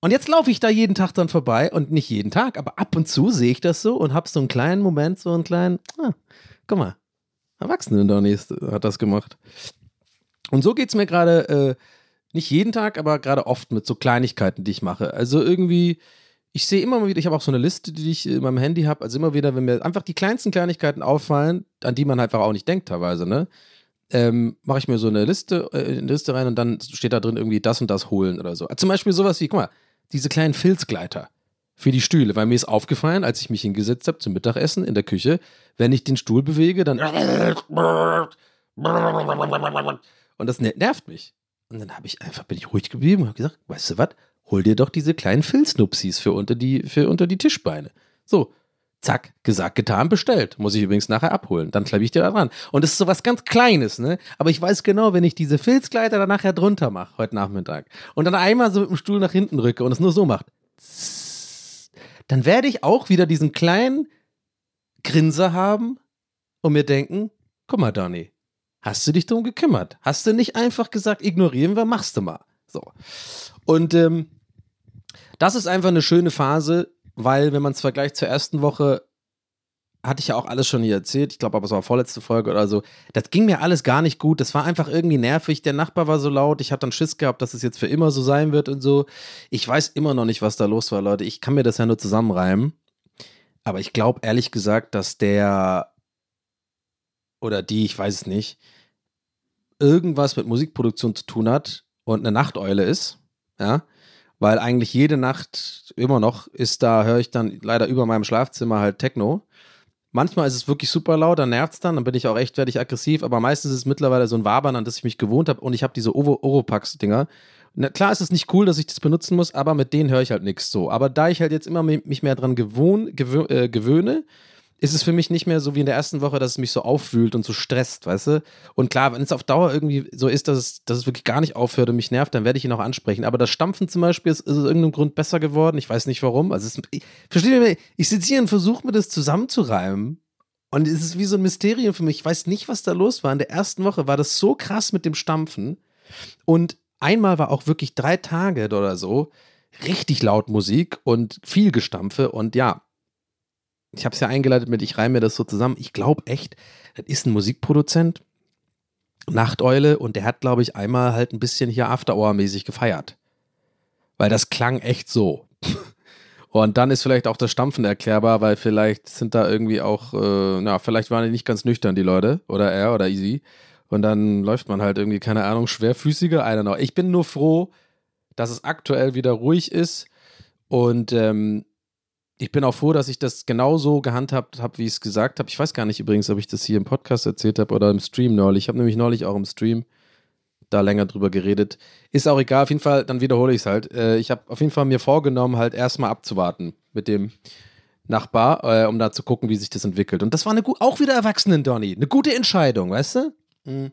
und jetzt laufe ich da jeden Tag dann vorbei und nicht jeden Tag, aber ab und zu sehe ich das so und habe so einen kleinen Moment, so einen kleinen, ah, guck mal, Erwachsene Donny hat das gemacht. Und so geht es mir gerade, äh, nicht jeden Tag, aber gerade oft mit so Kleinigkeiten, die ich mache. Also irgendwie, ich sehe immer wieder, ich habe auch so eine Liste, die ich in meinem Handy habe, also immer wieder, wenn mir einfach die kleinsten Kleinigkeiten auffallen, an die man einfach auch nicht denkt teilweise, ne? ähm, mache ich mir so eine Liste, äh, eine Liste rein und dann steht da drin irgendwie das und das holen oder so. Zum Beispiel sowas wie, guck mal, diese kleinen Filzgleiter für die Stühle, weil mir ist aufgefallen, als ich mich hingesetzt habe zum Mittagessen in der Küche, wenn ich den Stuhl bewege, dann und das nervt mich. Und dann habe ich einfach bin ich ruhig geblieben und habe gesagt, weißt du was? Hol dir doch diese kleinen Filznupsis für unter die für unter die Tischbeine. So, Zack, gesagt, getan, bestellt. Muss ich übrigens nachher abholen. Dann klappe ich dir da dran. Und das ist so was ganz Kleines, ne? Aber ich weiß genau, wenn ich diese Filzkleider dann nachher drunter mache, heute Nachmittag, und dann einmal so mit dem Stuhl nach hinten rücke und es nur so macht, dann werde ich auch wieder diesen kleinen Grinser haben und mir denken, guck mal, Donny, hast du dich drum gekümmert? Hast du nicht einfach gesagt, ignorieren wir, machst du mal. So. Und ähm, das ist einfach eine schöne Phase, weil wenn man es vergleicht zur ersten Woche, hatte ich ja auch alles schon hier erzählt. Ich glaube, aber es war vorletzte Folge oder so. Das ging mir alles gar nicht gut. Das war einfach irgendwie nervig. Der Nachbar war so laut. Ich hatte dann Schiss gehabt, dass es jetzt für immer so sein wird und so. Ich weiß immer noch nicht, was da los war, Leute. Ich kann mir das ja nur zusammenreimen. Aber ich glaube ehrlich gesagt, dass der oder die, ich weiß es nicht, irgendwas mit Musikproduktion zu tun hat und eine Nachteule ist. Ja weil eigentlich jede Nacht immer noch ist da, höre ich dann leider über meinem Schlafzimmer halt Techno. Manchmal ist es wirklich super laut, dann nervt es dann, dann bin ich auch echt fertig aggressiv, aber meistens ist es mittlerweile so ein Wabern, an das ich mich gewohnt habe und ich habe diese Oropax-Dinger. Klar ist es nicht cool, dass ich das benutzen muss, aber mit denen höre ich halt nichts so. Aber da ich halt jetzt immer mich mehr dran gewohn, gewö äh, gewöhne, ist es für mich nicht mehr so wie in der ersten Woche, dass es mich so aufwühlt und so stresst, weißt du? Und klar, wenn es auf Dauer irgendwie so ist, dass es, dass es wirklich gar nicht aufhört und mich nervt, dann werde ich ihn auch ansprechen. Aber das Stampfen zum Beispiel ist, ist aus irgendeinem Grund besser geworden. Ich weiß nicht warum. Also, es, ich, verstehe mir, ich sitze hier und versuche mir das zusammenzureimen. Und es ist wie so ein Mysterium für mich. Ich weiß nicht, was da los war. In der ersten Woche war das so krass mit dem Stampfen. Und einmal war auch wirklich drei Tage oder so richtig laut Musik und viel Gestampfe. Und ja, ich habe es ja eingeleitet mit, ich reime mir das so zusammen. Ich glaube echt, das ist ein Musikproduzent, Nachteule, und der hat, glaube ich, einmal halt ein bisschen hier After-Hour-mäßig gefeiert. Weil das klang echt so. Und dann ist vielleicht auch das Stampfen erklärbar, weil vielleicht sind da irgendwie auch, äh, na, vielleicht waren die nicht ganz nüchtern, die Leute, oder er oder Easy. Und dann läuft man halt irgendwie, keine Ahnung, schwerfüßiger, don't know. Ich bin nur froh, dass es aktuell wieder ruhig ist und ähm, ich bin auch froh, dass ich das genauso gehandhabt habe, wie ich es gesagt habe. Ich weiß gar nicht übrigens, ob ich das hier im Podcast erzählt habe oder im Stream neulich. Ich habe nämlich neulich auch im Stream da länger drüber geredet. Ist auch egal, auf jeden Fall, dann wiederhole ich es halt. Äh, ich habe auf jeden Fall mir vorgenommen, halt erstmal abzuwarten mit dem Nachbar, äh, um da zu gucken, wie sich das entwickelt. Und das war eine auch wieder Erwachsenen-Donny. Eine gute Entscheidung, weißt du? Mhm.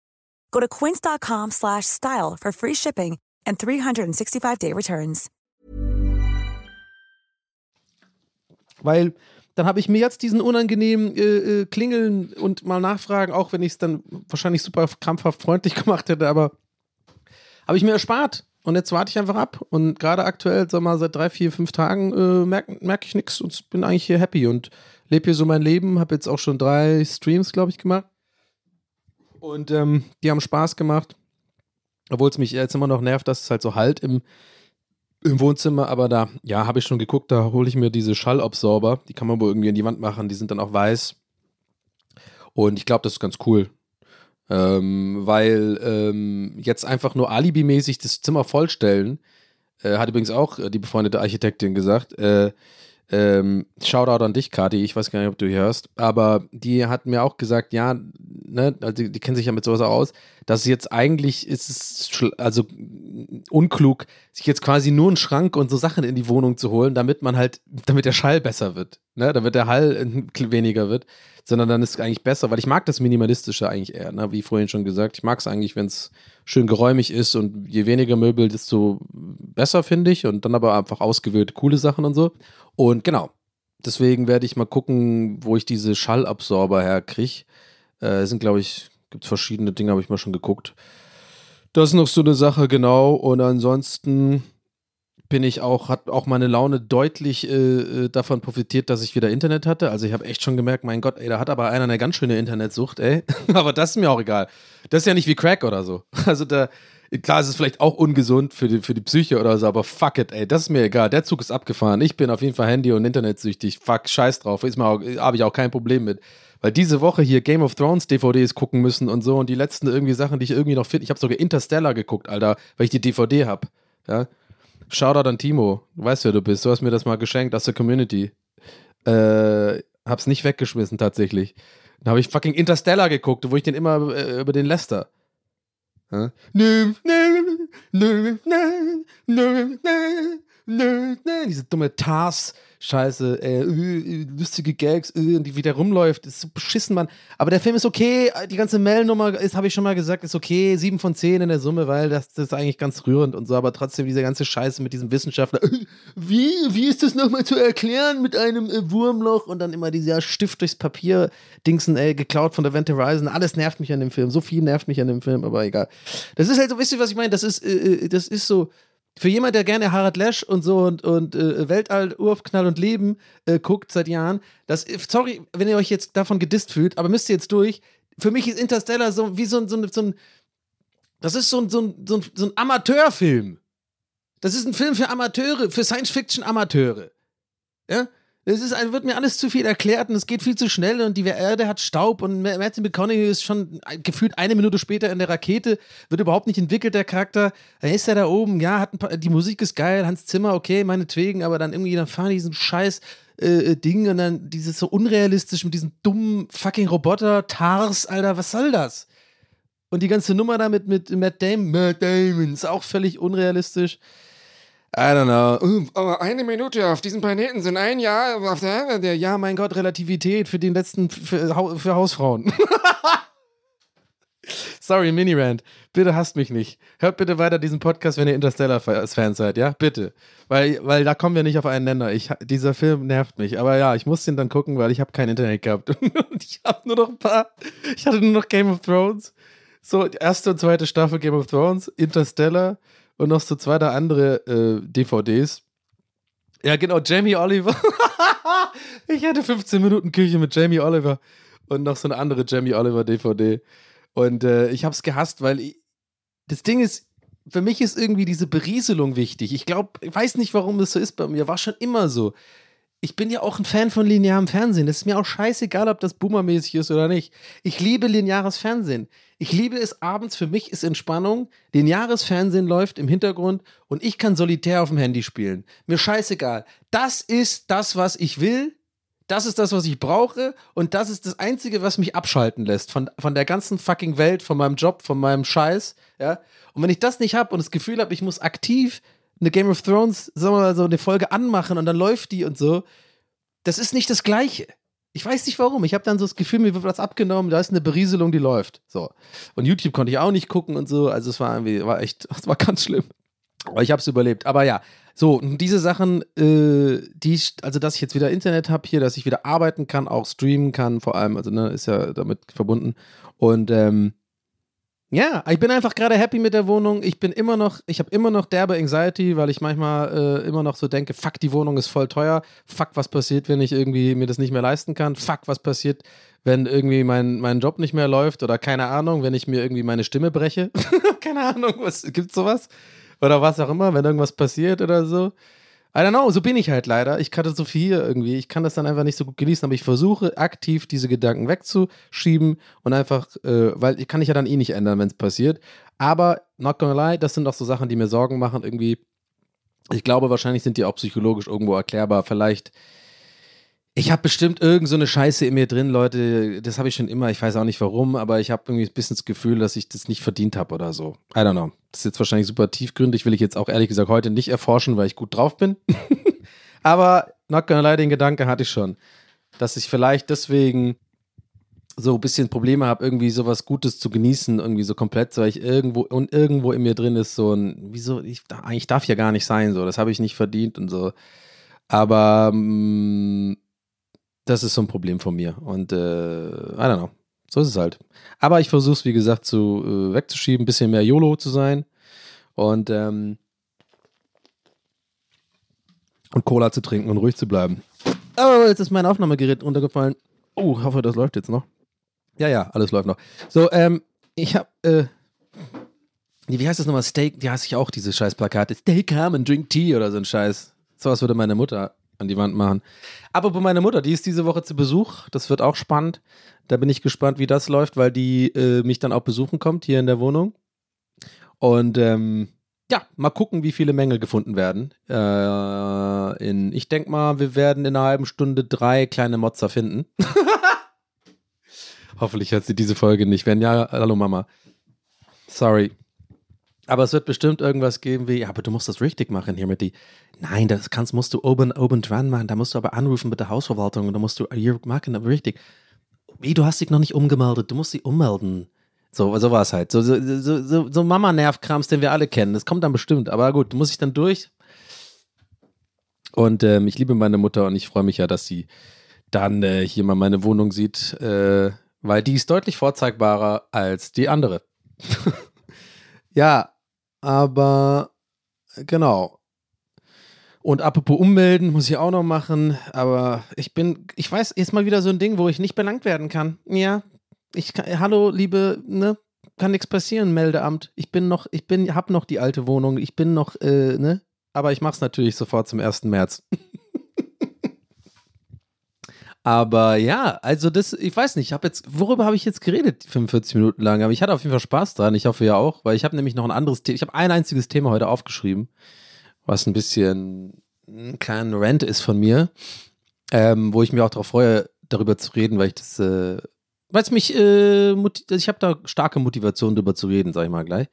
Go to quince.com slash style for free shipping and 365-day returns. Weil dann habe ich mir jetzt diesen unangenehmen äh, äh, Klingeln und mal nachfragen, auch wenn ich es dann wahrscheinlich super krampfhaft freundlich gemacht hätte, aber habe ich mir erspart. Und jetzt warte ich einfach ab. Und gerade aktuell, sag mal, seit drei, vier, fünf Tagen äh, merke merk ich nichts und bin eigentlich hier happy und lebe hier so mein Leben. Habe jetzt auch schon drei Streams, glaube ich, gemacht. Und ähm, die haben Spaß gemacht. Obwohl es mich jetzt immer noch nervt, dass es halt so halt im, im Wohnzimmer. Aber da, ja, habe ich schon geguckt, da hole ich mir diese Schallabsorber. Die kann man wohl irgendwie in die Wand machen. Die sind dann auch weiß. Und ich glaube, das ist ganz cool. Ähm, weil ähm, jetzt einfach nur alibimäßig das Zimmer vollstellen, äh, hat übrigens auch äh, die befreundete Architektin gesagt, äh, ähm, Shoutout an dich, Kati, ich weiß gar nicht, ob du hier hörst, aber die hat mir auch gesagt, ja, ne, also die, die kennen sich ja mit sowas auch aus, dass jetzt eigentlich ist es also unklug, sich jetzt quasi nur einen Schrank und so Sachen in die Wohnung zu holen, damit man halt, damit der Schall besser wird, ne, damit der Hall weniger wird, sondern dann ist es eigentlich besser, weil ich mag das Minimalistische eigentlich eher, ne, wie vorhin schon gesagt, ich mag es eigentlich, wenn es schön geräumig ist und je weniger Möbel, desto besser, finde ich, und dann aber einfach ausgewählte coole Sachen und so. Und genau, deswegen werde ich mal gucken, wo ich diese Schallabsorber herkriege. Äh, sind, glaube ich, gibt verschiedene Dinge, habe ich mal schon geguckt. Das ist noch so eine Sache, genau. Und ansonsten bin ich auch, hat auch meine Laune deutlich äh, äh, davon profitiert, dass ich wieder Internet hatte. Also ich habe echt schon gemerkt, mein Gott, ey, da hat aber einer eine ganz schöne Internetsucht, ey. aber das ist mir auch egal. Das ist ja nicht wie Crack oder so. Also da, klar ist es vielleicht auch ungesund für die, für die Psyche oder so, aber fuck it, ey, das ist mir egal. Der Zug ist abgefahren. Ich bin auf jeden Fall Handy- und Internetsüchtig. Fuck, scheiß drauf. Ist habe ich auch kein Problem mit. Weil diese Woche hier Game of Thrones DVDs gucken müssen und so und die letzten irgendwie Sachen, die ich irgendwie noch finde. Ich habe sogar Interstellar geguckt, Alter, weil ich die DVD habe. Ja. Shoutout an Timo. Du weißt, wer du bist. Du hast mir das mal geschenkt aus der Community. Äh, hab's nicht weggeschmissen, tatsächlich. Dann habe ich fucking Interstellar geguckt, wo ich den immer äh, über den Lester. Ja? Diese dumme Tars. Scheiße, äh, äh, lustige Gags, äh, die wieder rumläuft, ist so beschissen, Mann. Aber der Film ist okay, die ganze Mel-Nummer ist, habe ich schon mal gesagt, ist okay, sieben von zehn in der Summe, weil das, das ist eigentlich ganz rührend und so, aber trotzdem diese ganze Scheiße mit diesem Wissenschaftler, äh, wie, wie ist das nochmal zu erklären mit einem äh, Wurmloch und dann immer dieser Stift durchs Papier, Dingsen, ey, geklaut von der Event Horizon, alles nervt mich an dem Film, so viel nervt mich an dem Film, aber egal. Das ist halt so, wisst ihr, was ich meine, das ist, äh, äh, das ist so, für jemand, der gerne Harald Lesch und so und, und äh, Weltall, Urknall und Leben äh, guckt seit Jahren, das, sorry, wenn ihr euch jetzt davon gedisst fühlt, aber müsst ihr jetzt durch. Für mich ist Interstellar so wie so ein, so ein, so ein das ist so ein, so, ein, so, ein, so ein Amateurfilm. Das ist ein Film für Amateure, für Science-Fiction-Amateure. Ja? Es ist, wird mir alles zu viel erklärt und es geht viel zu schnell und die Erde hat Staub und Ma- Matthew McConaughey ist schon gefühlt eine Minute später in der Rakete, wird überhaupt nicht entwickelt, der Charakter. Dann ist er da oben, ja, hat paar, die Musik ist geil, Hans Zimmer, okay, meinetwegen, aber dann irgendwie, dann fahren die diesen scheiß äh, äh, Ding und dann dieses so unrealistisch mit diesen dummen fucking Roboter, Tars, Alter, was soll das? Und die ganze Nummer da mit, mit Matt Damon, Matt Damon, ist auch völlig unrealistisch. I don't know. Aber eine Minute auf diesem Planeten sind ein Jahr auf der, der Ja, mein Gott, Relativität für den letzten, für, für Hausfrauen. Sorry, Mini-Rant. Bitte hasst mich nicht. Hört bitte weiter diesen Podcast, wenn ihr Interstellar-Fans seid, ja? Bitte. Weil, weil da kommen wir nicht auf einen Nenner. Ich, dieser Film nervt mich. Aber ja, ich muss den dann gucken, weil ich habe kein Internet gehabt. Und ich habe nur noch ein paar. Ich hatte nur noch Game of Thrones. So, erste und zweite Staffel Game of Thrones, Interstellar und noch so zwei, drei andere äh, DVDs. Ja, genau, Jamie Oliver. ich hatte 15 Minuten Küche mit Jamie Oliver und noch so eine andere Jamie Oliver DVD. Und äh, ich habe es gehasst, weil ich, das Ding ist, für mich ist irgendwie diese Berieselung wichtig. Ich glaube, ich weiß nicht, warum das so ist bei mir. War schon immer so. Ich bin ja auch ein Fan von linearem Fernsehen. Das ist mir auch scheißegal, ob das boomermäßig ist oder nicht. Ich liebe lineares Fernsehen. Ich liebe es abends, für mich ist Entspannung. Lineares Fernsehen läuft im Hintergrund und ich kann solitär auf dem Handy spielen. Mir scheißegal. Das ist das, was ich will. Das ist das, was ich brauche. Und das ist das Einzige, was mich abschalten lässt von, von der ganzen fucking Welt, von meinem Job, von meinem Scheiß. Ja? Und wenn ich das nicht habe und das Gefühl habe, ich muss aktiv eine Game of Thrones, sagen wir mal so, eine Folge anmachen und dann läuft die und so, das ist nicht das Gleiche. Ich weiß nicht warum. Ich habe dann so das Gefühl, mir wird was abgenommen, da ist eine Berieselung, die läuft. So. Und YouTube konnte ich auch nicht gucken und so. Also es war irgendwie, war echt, es war ganz schlimm. Aber ich habe es überlebt. Aber ja, So, und diese Sachen, äh, die, also dass ich jetzt wieder Internet habe hier, dass ich wieder arbeiten kann, auch streamen kann, vor allem, also ne, ist ja damit verbunden. Und ähm, ja, ich bin einfach gerade happy mit der Wohnung. Ich bin immer noch, ich habe immer noch derbe Anxiety, weil ich manchmal äh, immer noch so denke, fuck, die Wohnung ist voll teuer. Fuck, was passiert, wenn ich irgendwie mir das nicht mehr leisten kann? Fuck, was passiert, wenn irgendwie mein, mein Job nicht mehr läuft oder keine Ahnung, wenn ich mir irgendwie meine Stimme breche? keine Ahnung, was gibt's sowas? Oder was auch immer, wenn irgendwas passiert oder so. I don't know, so bin ich halt leider. Ich hatte so viel irgendwie. Ich kann das dann einfach nicht so gut genießen, aber ich versuche aktiv diese Gedanken wegzuschieben und einfach, äh, weil ich kann ich ja dann eh nicht ändern, wenn es passiert. Aber not gonna lie, das sind auch so Sachen, die mir Sorgen machen. Irgendwie, ich glaube, wahrscheinlich sind die auch psychologisch irgendwo erklärbar. Vielleicht, ich habe bestimmt irgend so eine Scheiße in mir drin, Leute. Das habe ich schon immer. Ich weiß auch nicht warum, aber ich habe irgendwie ein bisschen das Gefühl, dass ich das nicht verdient habe oder so. I don't know. Das ist jetzt wahrscheinlich super tiefgründig, will ich jetzt auch ehrlich gesagt heute nicht erforschen, weil ich gut drauf bin. aber not gonna lie, den Gedanke hatte ich schon, dass ich vielleicht deswegen so ein bisschen Probleme habe, irgendwie sowas Gutes zu genießen, irgendwie so komplett, weil ich irgendwo und irgendwo in mir drin ist so ein, wieso, ich, eigentlich darf ja gar nicht sein, so, das habe ich nicht verdient und so. Aber mh, das ist so ein Problem von mir und äh, I don't know. So ist es halt. Aber ich versuche es, wie gesagt, zu, äh, wegzuschieben, ein bisschen mehr YOLO zu sein und, ähm, und Cola zu trinken und ruhig zu bleiben. Oh, jetzt ist mein Aufnahmegerät runtergefallen. Oh, hoffe, das läuft jetzt noch. Ja, ja, alles läuft noch. So, ähm, ich hab, äh, wie heißt das nochmal? Steak, die hasse ich auch, diese scheiß Plakate. Stay calm and drink tea oder so ein Scheiß. Sowas würde meine Mutter an die Wand machen. Aber bei meiner Mutter, die ist diese Woche zu Besuch. Das wird auch spannend. Da bin ich gespannt, wie das läuft, weil die äh, mich dann auch besuchen kommt hier in der Wohnung. Und ähm, ja, mal gucken, wie viele Mängel gefunden werden. Äh, in, ich denke mal, wir werden in einer halben Stunde drei kleine Motzer finden. Hoffentlich hört sie diese Folge nicht. Wenn ja, hallo Mama. Sorry. Aber es wird bestimmt irgendwas geben wie, ja, aber du musst das richtig machen hier mit die. Nein, das kannst, musst du oben, oben dran machen. Da musst du aber anrufen mit der Hausverwaltung und da musst du hier machen, aber richtig. Wie, du hast dich noch nicht umgemeldet, du musst sie ummelden. So, so war es halt. So, so, so, so, so Mama-Nervkrams, den wir alle kennen. Das kommt dann bestimmt. Aber gut, muss ich dann durch. Und ähm, ich liebe meine Mutter und ich freue mich ja, dass sie dann äh, hier mal meine Wohnung sieht, äh, weil die ist deutlich vorzeigbarer als die andere. ja, aber genau. Und apropos ummelden, muss ich auch noch machen. Aber ich bin, ich weiß, jetzt mal wieder so ein Ding, wo ich nicht belangt werden kann. Ja, ich kann, hallo, liebe, ne, kann nichts passieren, Meldeamt. Ich bin noch, ich bin, hab noch die alte Wohnung. Ich bin noch, äh, ne, aber ich mach's natürlich sofort zum 1. März. Aber ja, also das, ich weiß nicht, ich habe jetzt, worüber habe ich jetzt geredet, 45 Minuten lang, aber ich hatte auf jeden Fall Spaß dran, ich hoffe ja auch, weil ich habe nämlich noch ein anderes Thema, ich habe ein einziges Thema heute aufgeschrieben, was ein bisschen ein kleiner Rant ist von mir, ähm, wo ich mich auch darauf freue, darüber zu reden, weil ich das, äh, weil es mich, äh, ich habe da starke Motivation darüber zu reden, sag ich mal gleich.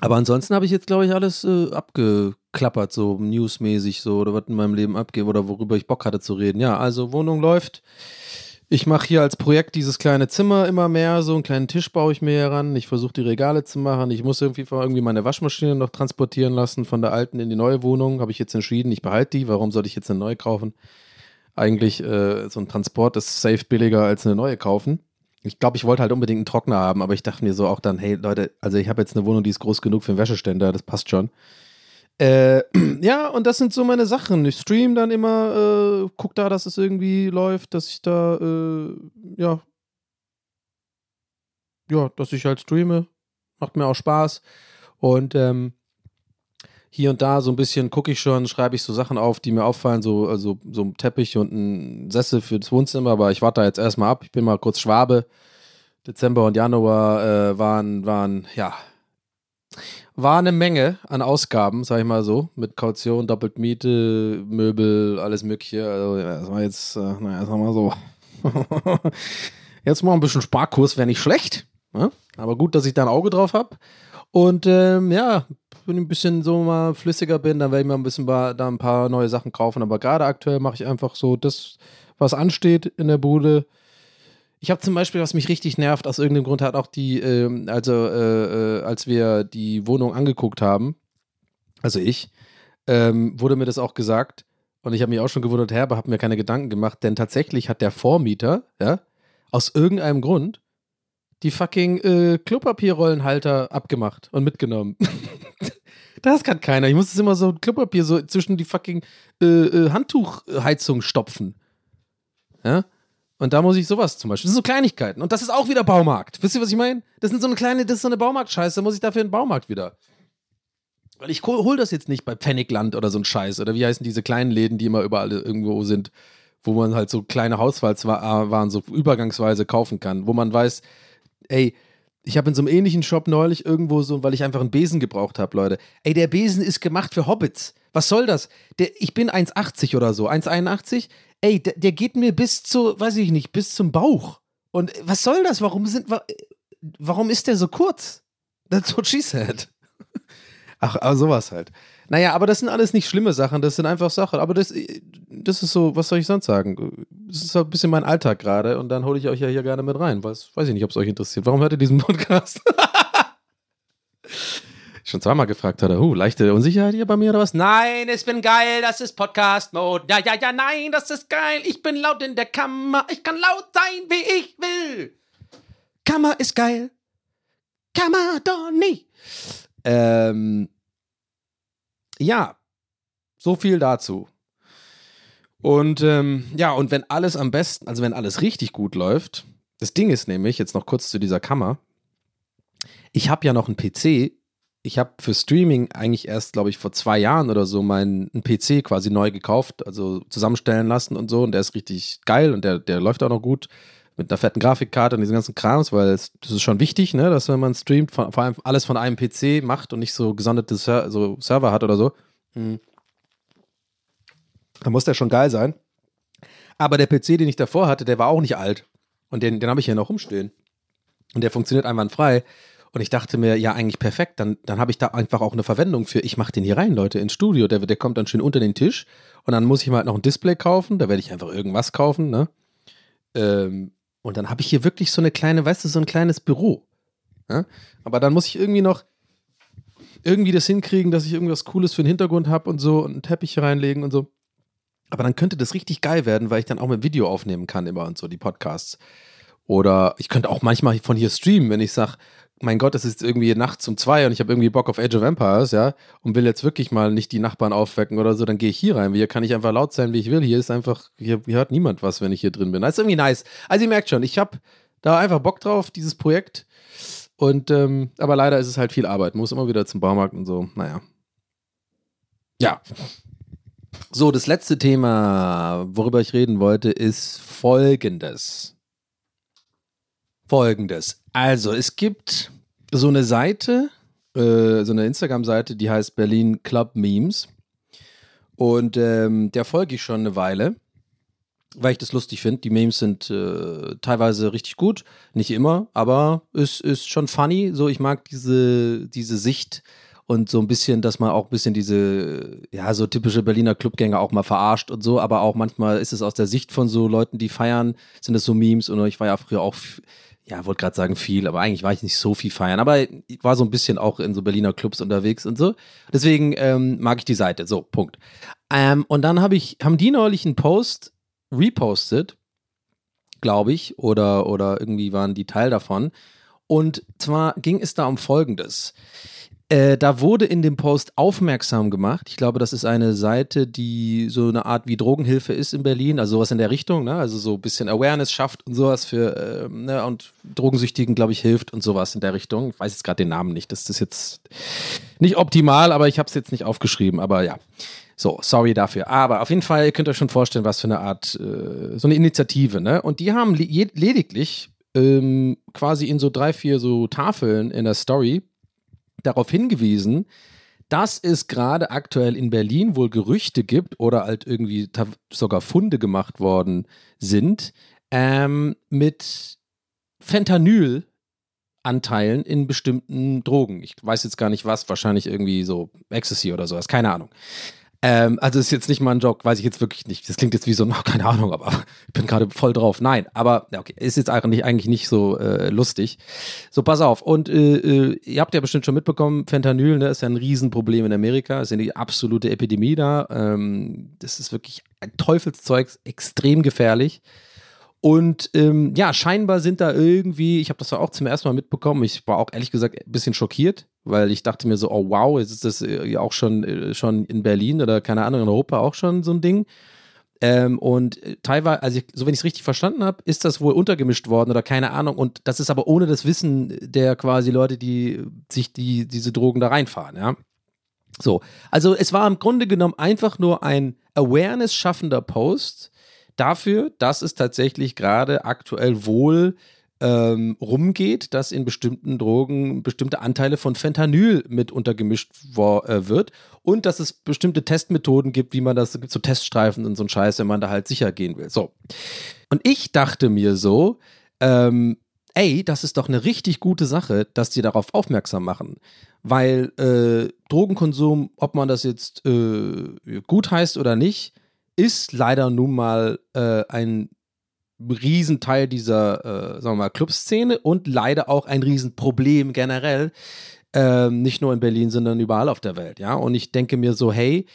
Aber ansonsten habe ich jetzt, glaube ich, alles äh, abgeklappert, so newsmäßig, so oder was in meinem Leben abgeht oder worüber ich Bock hatte zu reden. Ja, also Wohnung läuft. Ich mache hier als Projekt dieses kleine Zimmer immer mehr, so einen kleinen Tisch baue ich mir heran. Ich versuche die Regale zu machen. Ich muss irgendwie, irgendwie meine Waschmaschine noch transportieren lassen von der alten in die neue Wohnung. Habe ich jetzt entschieden, ich behalte die. Warum sollte ich jetzt eine neue kaufen? Eigentlich äh, so ein Transport ist safe billiger als eine neue kaufen. Ich glaube, ich wollte halt unbedingt einen Trockner haben, aber ich dachte mir so auch dann, hey Leute, also ich habe jetzt eine Wohnung, die ist groß genug für einen Wäscheständer, das passt schon. Äh, ja, und das sind so meine Sachen. Ich stream dann immer, äh, guck da, dass es irgendwie läuft, dass ich da, äh, ja, ja, dass ich halt streame. Macht mir auch Spaß. Und ähm, hier und da so ein bisschen gucke ich schon, schreibe ich so Sachen auf, die mir auffallen, so, also, so ein Teppich und ein Sessel für das Wohnzimmer, aber ich warte da jetzt erstmal ab. Ich bin mal kurz Schwabe. Dezember und Januar äh, waren, waren, ja, war eine Menge an Ausgaben, sag ich mal so, mit Kaution, doppelt Miete, Möbel, alles Mögliche. Also, ja, das war jetzt, äh, naja, sagen wir mal so. jetzt mal ein bisschen Sparkurs wäre nicht schlecht, ne? aber gut, dass ich da ein Auge drauf habe. Und ähm, ja, wenn ich ein bisschen so mal flüssiger bin, dann werde ich mal ein bisschen da ein paar neue Sachen kaufen. Aber gerade aktuell mache ich einfach so das, was ansteht in der Bude. Ich habe zum Beispiel, was mich richtig nervt, aus irgendeinem Grund hat auch die, ähm, also äh, äh, als wir die Wohnung angeguckt haben, also ich, ähm, wurde mir das auch gesagt. Und ich habe mich auch schon gewundert, Herr, aber habe mir keine Gedanken gemacht, denn tatsächlich hat der Vormieter, ja, aus irgendeinem Grund die fucking äh, Klopapierrollenhalter abgemacht und mitgenommen. das kann keiner. Ich muss es immer so Klopapier so zwischen die fucking äh, äh, Handtuchheizung stopfen. Ja? Und da muss ich sowas zum Beispiel. Das sind so Kleinigkeiten. Und das ist auch wieder Baumarkt. Wisst ihr, was ich meine? Das sind so eine kleine, das ist so eine Baumarktscheiße. Da muss ich dafür in den Baumarkt wieder. Weil ich hol hol das jetzt nicht bei Pfennigland oder so ein Scheiß. Oder wie heißen diese kleinen Läden, die immer überall irgendwo sind, wo man halt so kleine Haushaltswaren so übergangsweise kaufen kann. Wo man weiß, ey, ich habe in so einem ähnlichen Shop neulich irgendwo so, weil ich einfach einen Besen gebraucht habe, Leute. Ey, der Besen ist gemacht für Hobbits. Was soll das? Der, ich bin 1,80 oder so, 1,81. Ey, der, der geht mir bis zu, weiß ich nicht, bis zum Bauch. Und was soll das? Warum sind, warum ist der so kurz? That's what she said. Ach, aber sowas halt. Naja, aber das sind alles nicht schlimme Sachen, das sind einfach Sachen. Aber das, das ist so, was soll ich sonst sagen? Das ist so ein bisschen mein Alltag gerade und dann hole ich euch ja hier gerne mit rein. Was, weiß ich nicht, ob es euch interessiert. Warum hört ihr diesen Podcast? Schon zweimal gefragt hat er, uh, leichte Unsicherheit hier bei mir oder was? Nein, ich bin geil, das ist Podcast-Mode. Ja, ja, ja, nein, das ist geil. Ich bin laut in der Kammer. Ich kann laut sein, wie ich will. Kammer ist geil. Kammer nie. Ähm, ja, so viel dazu. Und ähm, ja, und wenn alles am besten, also wenn alles richtig gut läuft, das Ding ist nämlich, jetzt noch kurz zu dieser Kammer, ich habe ja noch einen PC. Ich habe für Streaming eigentlich erst, glaube ich, vor zwei Jahren oder so meinen PC quasi neu gekauft, also zusammenstellen lassen und so. Und der ist richtig geil und der, der läuft auch noch gut mit einer fetten Grafikkarte und diesen ganzen Krams, weil es, das ist schon wichtig, ne, dass wenn man streamt, vor, vor allem alles von einem PC macht und nicht so gesonderte Ser so Server hat oder so, hm, dann muss der schon geil sein. Aber der PC, den ich davor hatte, der war auch nicht alt. Und den, den habe ich hier noch rumstehen. Und der funktioniert einwandfrei. Und ich dachte mir, ja, eigentlich perfekt, dann, dann habe ich da einfach auch eine Verwendung für. Ich mache den hier rein, Leute, ins Studio. Der, der kommt dann schön unter den Tisch. Und dann muss ich mal halt noch ein Display kaufen. Da werde ich einfach irgendwas kaufen, ne? Ähm, und dann habe ich hier wirklich so eine kleine, weißt du, so ein kleines Büro. Ja? Aber dann muss ich irgendwie noch irgendwie das hinkriegen, dass ich irgendwas Cooles für den Hintergrund habe und so und einen Teppich reinlegen und so. Aber dann könnte das richtig geil werden, weil ich dann auch mit Video aufnehmen kann immer und so, die Podcasts. Oder ich könnte auch manchmal von hier streamen, wenn ich sage, mein Gott, es ist irgendwie nachts um zwei und ich habe irgendwie Bock auf Age of Empires, ja, und will jetzt wirklich mal nicht die Nachbarn aufwecken oder so, dann gehe ich hier rein. Hier kann ich einfach laut sein, wie ich will. Hier ist einfach, hier, hört niemand was, wenn ich hier drin bin. Das ist irgendwie nice. Also ihr merkt schon, ich habe da einfach Bock drauf, dieses Projekt. Und, ähm, aber leider ist es halt viel Arbeit. Muss immer wieder zum Baumarkt und so. Naja. Ja. So, das letzte Thema, worüber ich reden wollte, ist folgendes. Folgendes. Also, es gibt so eine Seite, äh, so eine Instagram-Seite, die heißt Berlin Club Memes. Und ähm, der folge ich schon eine Weile, weil ich das lustig finde. Die Memes sind äh, teilweise richtig gut, nicht immer, aber es ist schon funny. So, ich mag diese, diese Sicht und so ein bisschen, dass man auch ein bisschen diese, ja, so typische Berliner Clubgänger auch mal verarscht und so, aber auch manchmal ist es aus der Sicht von so Leuten, die feiern, sind es so Memes und ich war ja früher auch ja, wollte gerade sagen viel, aber eigentlich war ich nicht so viel feiern. Aber ich war so ein bisschen auch in so Berliner Clubs unterwegs und so. Deswegen ähm, mag ich die Seite. So, Punkt. Ähm, und dann habe ich, haben die neulich einen Post repostet, glaube ich, oder, oder irgendwie waren die Teil davon. Und zwar ging es da um Folgendes. Äh, da wurde in dem Post aufmerksam gemacht. Ich glaube, das ist eine Seite, die so eine Art wie Drogenhilfe ist in Berlin, also sowas in der Richtung, ne? also so ein bisschen Awareness schafft und sowas für, äh, ne? und Drogensüchtigen, glaube ich, hilft und sowas in der Richtung. Ich weiß jetzt gerade den Namen nicht, das ist jetzt nicht optimal, aber ich habe es jetzt nicht aufgeschrieben, aber ja. So, sorry dafür. Aber auf jeden Fall, ihr könnt euch schon vorstellen, was für eine Art, äh, so eine Initiative, ne? Und die haben lediglich ähm, quasi in so drei, vier so Tafeln in der Story darauf hingewiesen, dass es gerade aktuell in Berlin wohl Gerüchte gibt oder halt irgendwie sogar Funde gemacht worden sind ähm, mit Fentanyl. Anteilen in bestimmten Drogen. Ich weiß jetzt gar nicht was, wahrscheinlich irgendwie so Ecstasy oder sowas, keine Ahnung. Ähm, also ist jetzt nicht mal ein Joke, weiß ich jetzt wirklich nicht. Das klingt jetzt wie so, na, keine Ahnung, aber ich bin gerade voll drauf. Nein, aber ja, okay, ist jetzt eigentlich, eigentlich nicht so äh, lustig. So, pass auf. Und äh, äh, ihr habt ja bestimmt schon mitbekommen, Fentanyl ne, ist ja ein Riesenproblem in Amerika. Ist ja die absolute Epidemie da. Ähm, das ist wirklich ein Teufelszeug, extrem gefährlich. Und ähm, ja, scheinbar sind da irgendwie, ich habe das auch zum ersten Mal mitbekommen, ich war auch ehrlich gesagt ein bisschen schockiert, weil ich dachte mir so, oh wow, jetzt ist das äh, ja auch schon, äh, schon in Berlin oder keine Ahnung, in Europa auch schon so ein Ding. Ähm, und äh, teilweise, also ich, so wenn ich es richtig verstanden habe, ist das wohl untergemischt worden oder keine Ahnung. Und das ist aber ohne das Wissen der quasi Leute, die sich die, diese Drogen da reinfahren, ja. So, also es war im Grunde genommen einfach nur ein Awareness schaffender Post, dafür, dass es tatsächlich gerade aktuell wohl ähm, rumgeht, dass in bestimmten Drogen bestimmte Anteile von Fentanyl mit untergemischt äh, wird und dass es bestimmte Testmethoden gibt, wie man das, gibt so Teststreifen und so ein Scheiß, wenn man da halt sicher gehen will. So. Und ich dachte mir so, ähm, ey, das ist doch eine richtig gute Sache, dass die darauf aufmerksam machen. Weil äh, Drogenkonsum, ob man das jetzt äh, gut heißt oder nicht, ist leider nun mal äh, ein Riesenteil dieser, äh, sagen wir mal, Clubszene und leider auch ein Riesenproblem generell. Ähm, nicht nur in Berlin, sondern überall auf der Welt, ja. Und ich denke mir so, hey,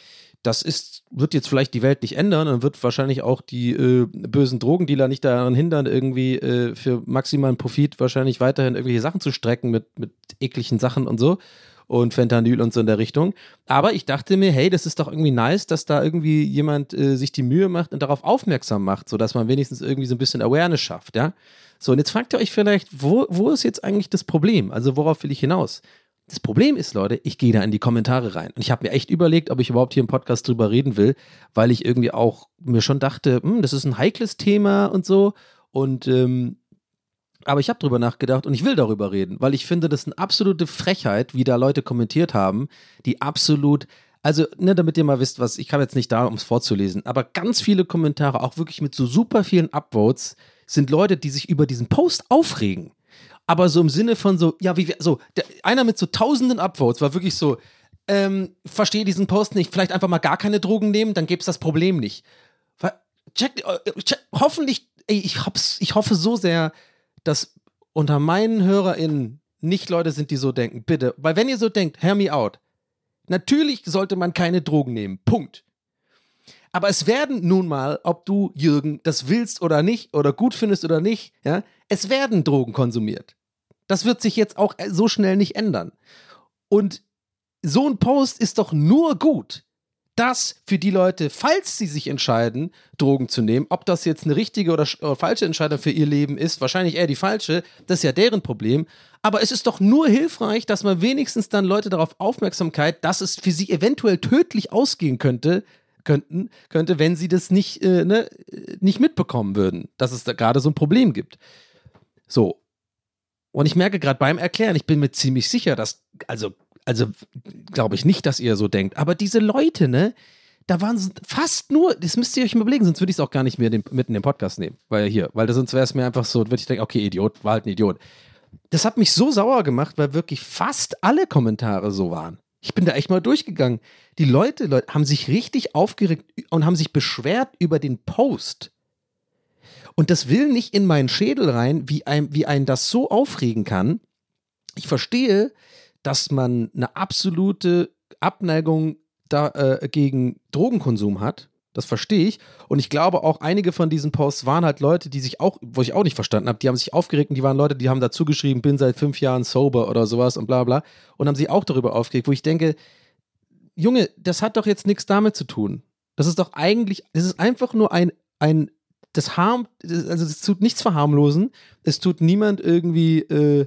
das ist, wird jetzt vielleicht die Welt nicht ändern und wird wahrscheinlich auch die äh, bösen Drogendealer nicht daran hindern, irgendwie äh, für maximalen Profit wahrscheinlich weiterhin irgendwelche Sachen zu strecken mit, mit ekligen Sachen und so und Fentanyl und so in der Richtung. Aber ich dachte mir, hey, das ist doch irgendwie nice, dass da irgendwie jemand äh, sich die Mühe macht und darauf aufmerksam macht, sodass man wenigstens irgendwie so ein bisschen Awareness schafft, ja. So, und jetzt fragt ihr euch vielleicht, wo, wo ist jetzt eigentlich das Problem? Also, worauf will ich hinaus? Das Problem ist, Leute, ich gehe da in die Kommentare rein. Und ich habe mir echt überlegt, ob ich überhaupt hier im Podcast drüber reden will, weil ich irgendwie auch mir schon dachte, hm, das ist ein heikles Thema und so. Und ähm, aber ich habe drüber nachgedacht und ich will darüber reden, weil ich finde, das ist eine absolute Frechheit, wie da Leute kommentiert haben, die absolut, also, ne, damit ihr mal wisst, was, ich habe jetzt nicht da, um es vorzulesen, aber ganz viele Kommentare, auch wirklich mit so super vielen Upvotes, sind Leute, die sich über diesen Post aufregen. Aber so im Sinne von so, ja, wie so, der, einer mit so tausenden Upvotes war wirklich so, ähm, verstehe diesen Post nicht, vielleicht einfach mal gar keine Drogen nehmen, dann gäbe es das Problem nicht. Check, äh, check, hoffentlich, ey, ich, ich hoffe so sehr, dass unter meinen HörerInnen nicht Leute sind, die so denken. Bitte. Weil wenn ihr so denkt, hear me out. Natürlich sollte man keine Drogen nehmen. Punkt. Aber es werden nun mal, ob du, Jürgen, das willst oder nicht, oder gut findest oder nicht, ja, es werden Drogen konsumiert. Das wird sich jetzt auch so schnell nicht ändern. Und so ein Post ist doch nur gut, das für die Leute, falls sie sich entscheiden, Drogen zu nehmen, ob das jetzt eine richtige oder, oder, falsche Entscheidung für ihr Leben ist, wahrscheinlich eher die falsche, das ist ja deren Problem. Aber es ist doch nur hilfreich, dass man wenigstens dann Leute darauf Aufmerksamkeit, dass es für sie eventuell tödlich ausgehen könnte, könnten, könnte, wenn sie das nicht, äh, ne, nicht mitbekommen würden, dass es da gerade so ein Problem gibt. So. Und ich merke gerade beim Erklären, ich bin mir ziemlich sicher, dass, also also glaube ich nicht, dass ihr so denkt. Aber diese Leute, ne, da waren fast nur, das müsst ihr euch mal überlegen, sonst würde ich es auch gar nicht mehr den, mit in den Podcast nehmen. Weil hier, weil sonst wäre es mir einfach so, würde ich denken, okay, Idiot, war halt ein Idiot. Das hat mich so sauer gemacht, weil wirklich fast alle Kommentare so waren. Ich bin da echt mal durchgegangen. Die Leute, Leute haben sich richtig aufgeregt und haben sich beschwert über den Post. Und das will nicht in meinen Schädel rein, wie ein, wie einen das so aufregen kann. Ich verstehe, dass man eine absolute Abneigung da, äh, gegen Drogenkonsum hat. Das verstehe ich. Und ich glaube auch, einige von diesen Posts waren halt Leute, die sich auch, wo ich auch nicht verstanden habe, die haben sich aufgeregt und die waren Leute, die haben dazu geschrieben, bin seit fünf Jahren sober oder sowas und bla bla. Und haben sich auch darüber aufgeregt, wo ich denke, Junge, das hat doch jetzt nichts damit zu tun. Das ist doch eigentlich, es ist einfach nur ein, ein, das harm, also es tut nichts verharmlosen. Es tut niemand irgendwie, äh,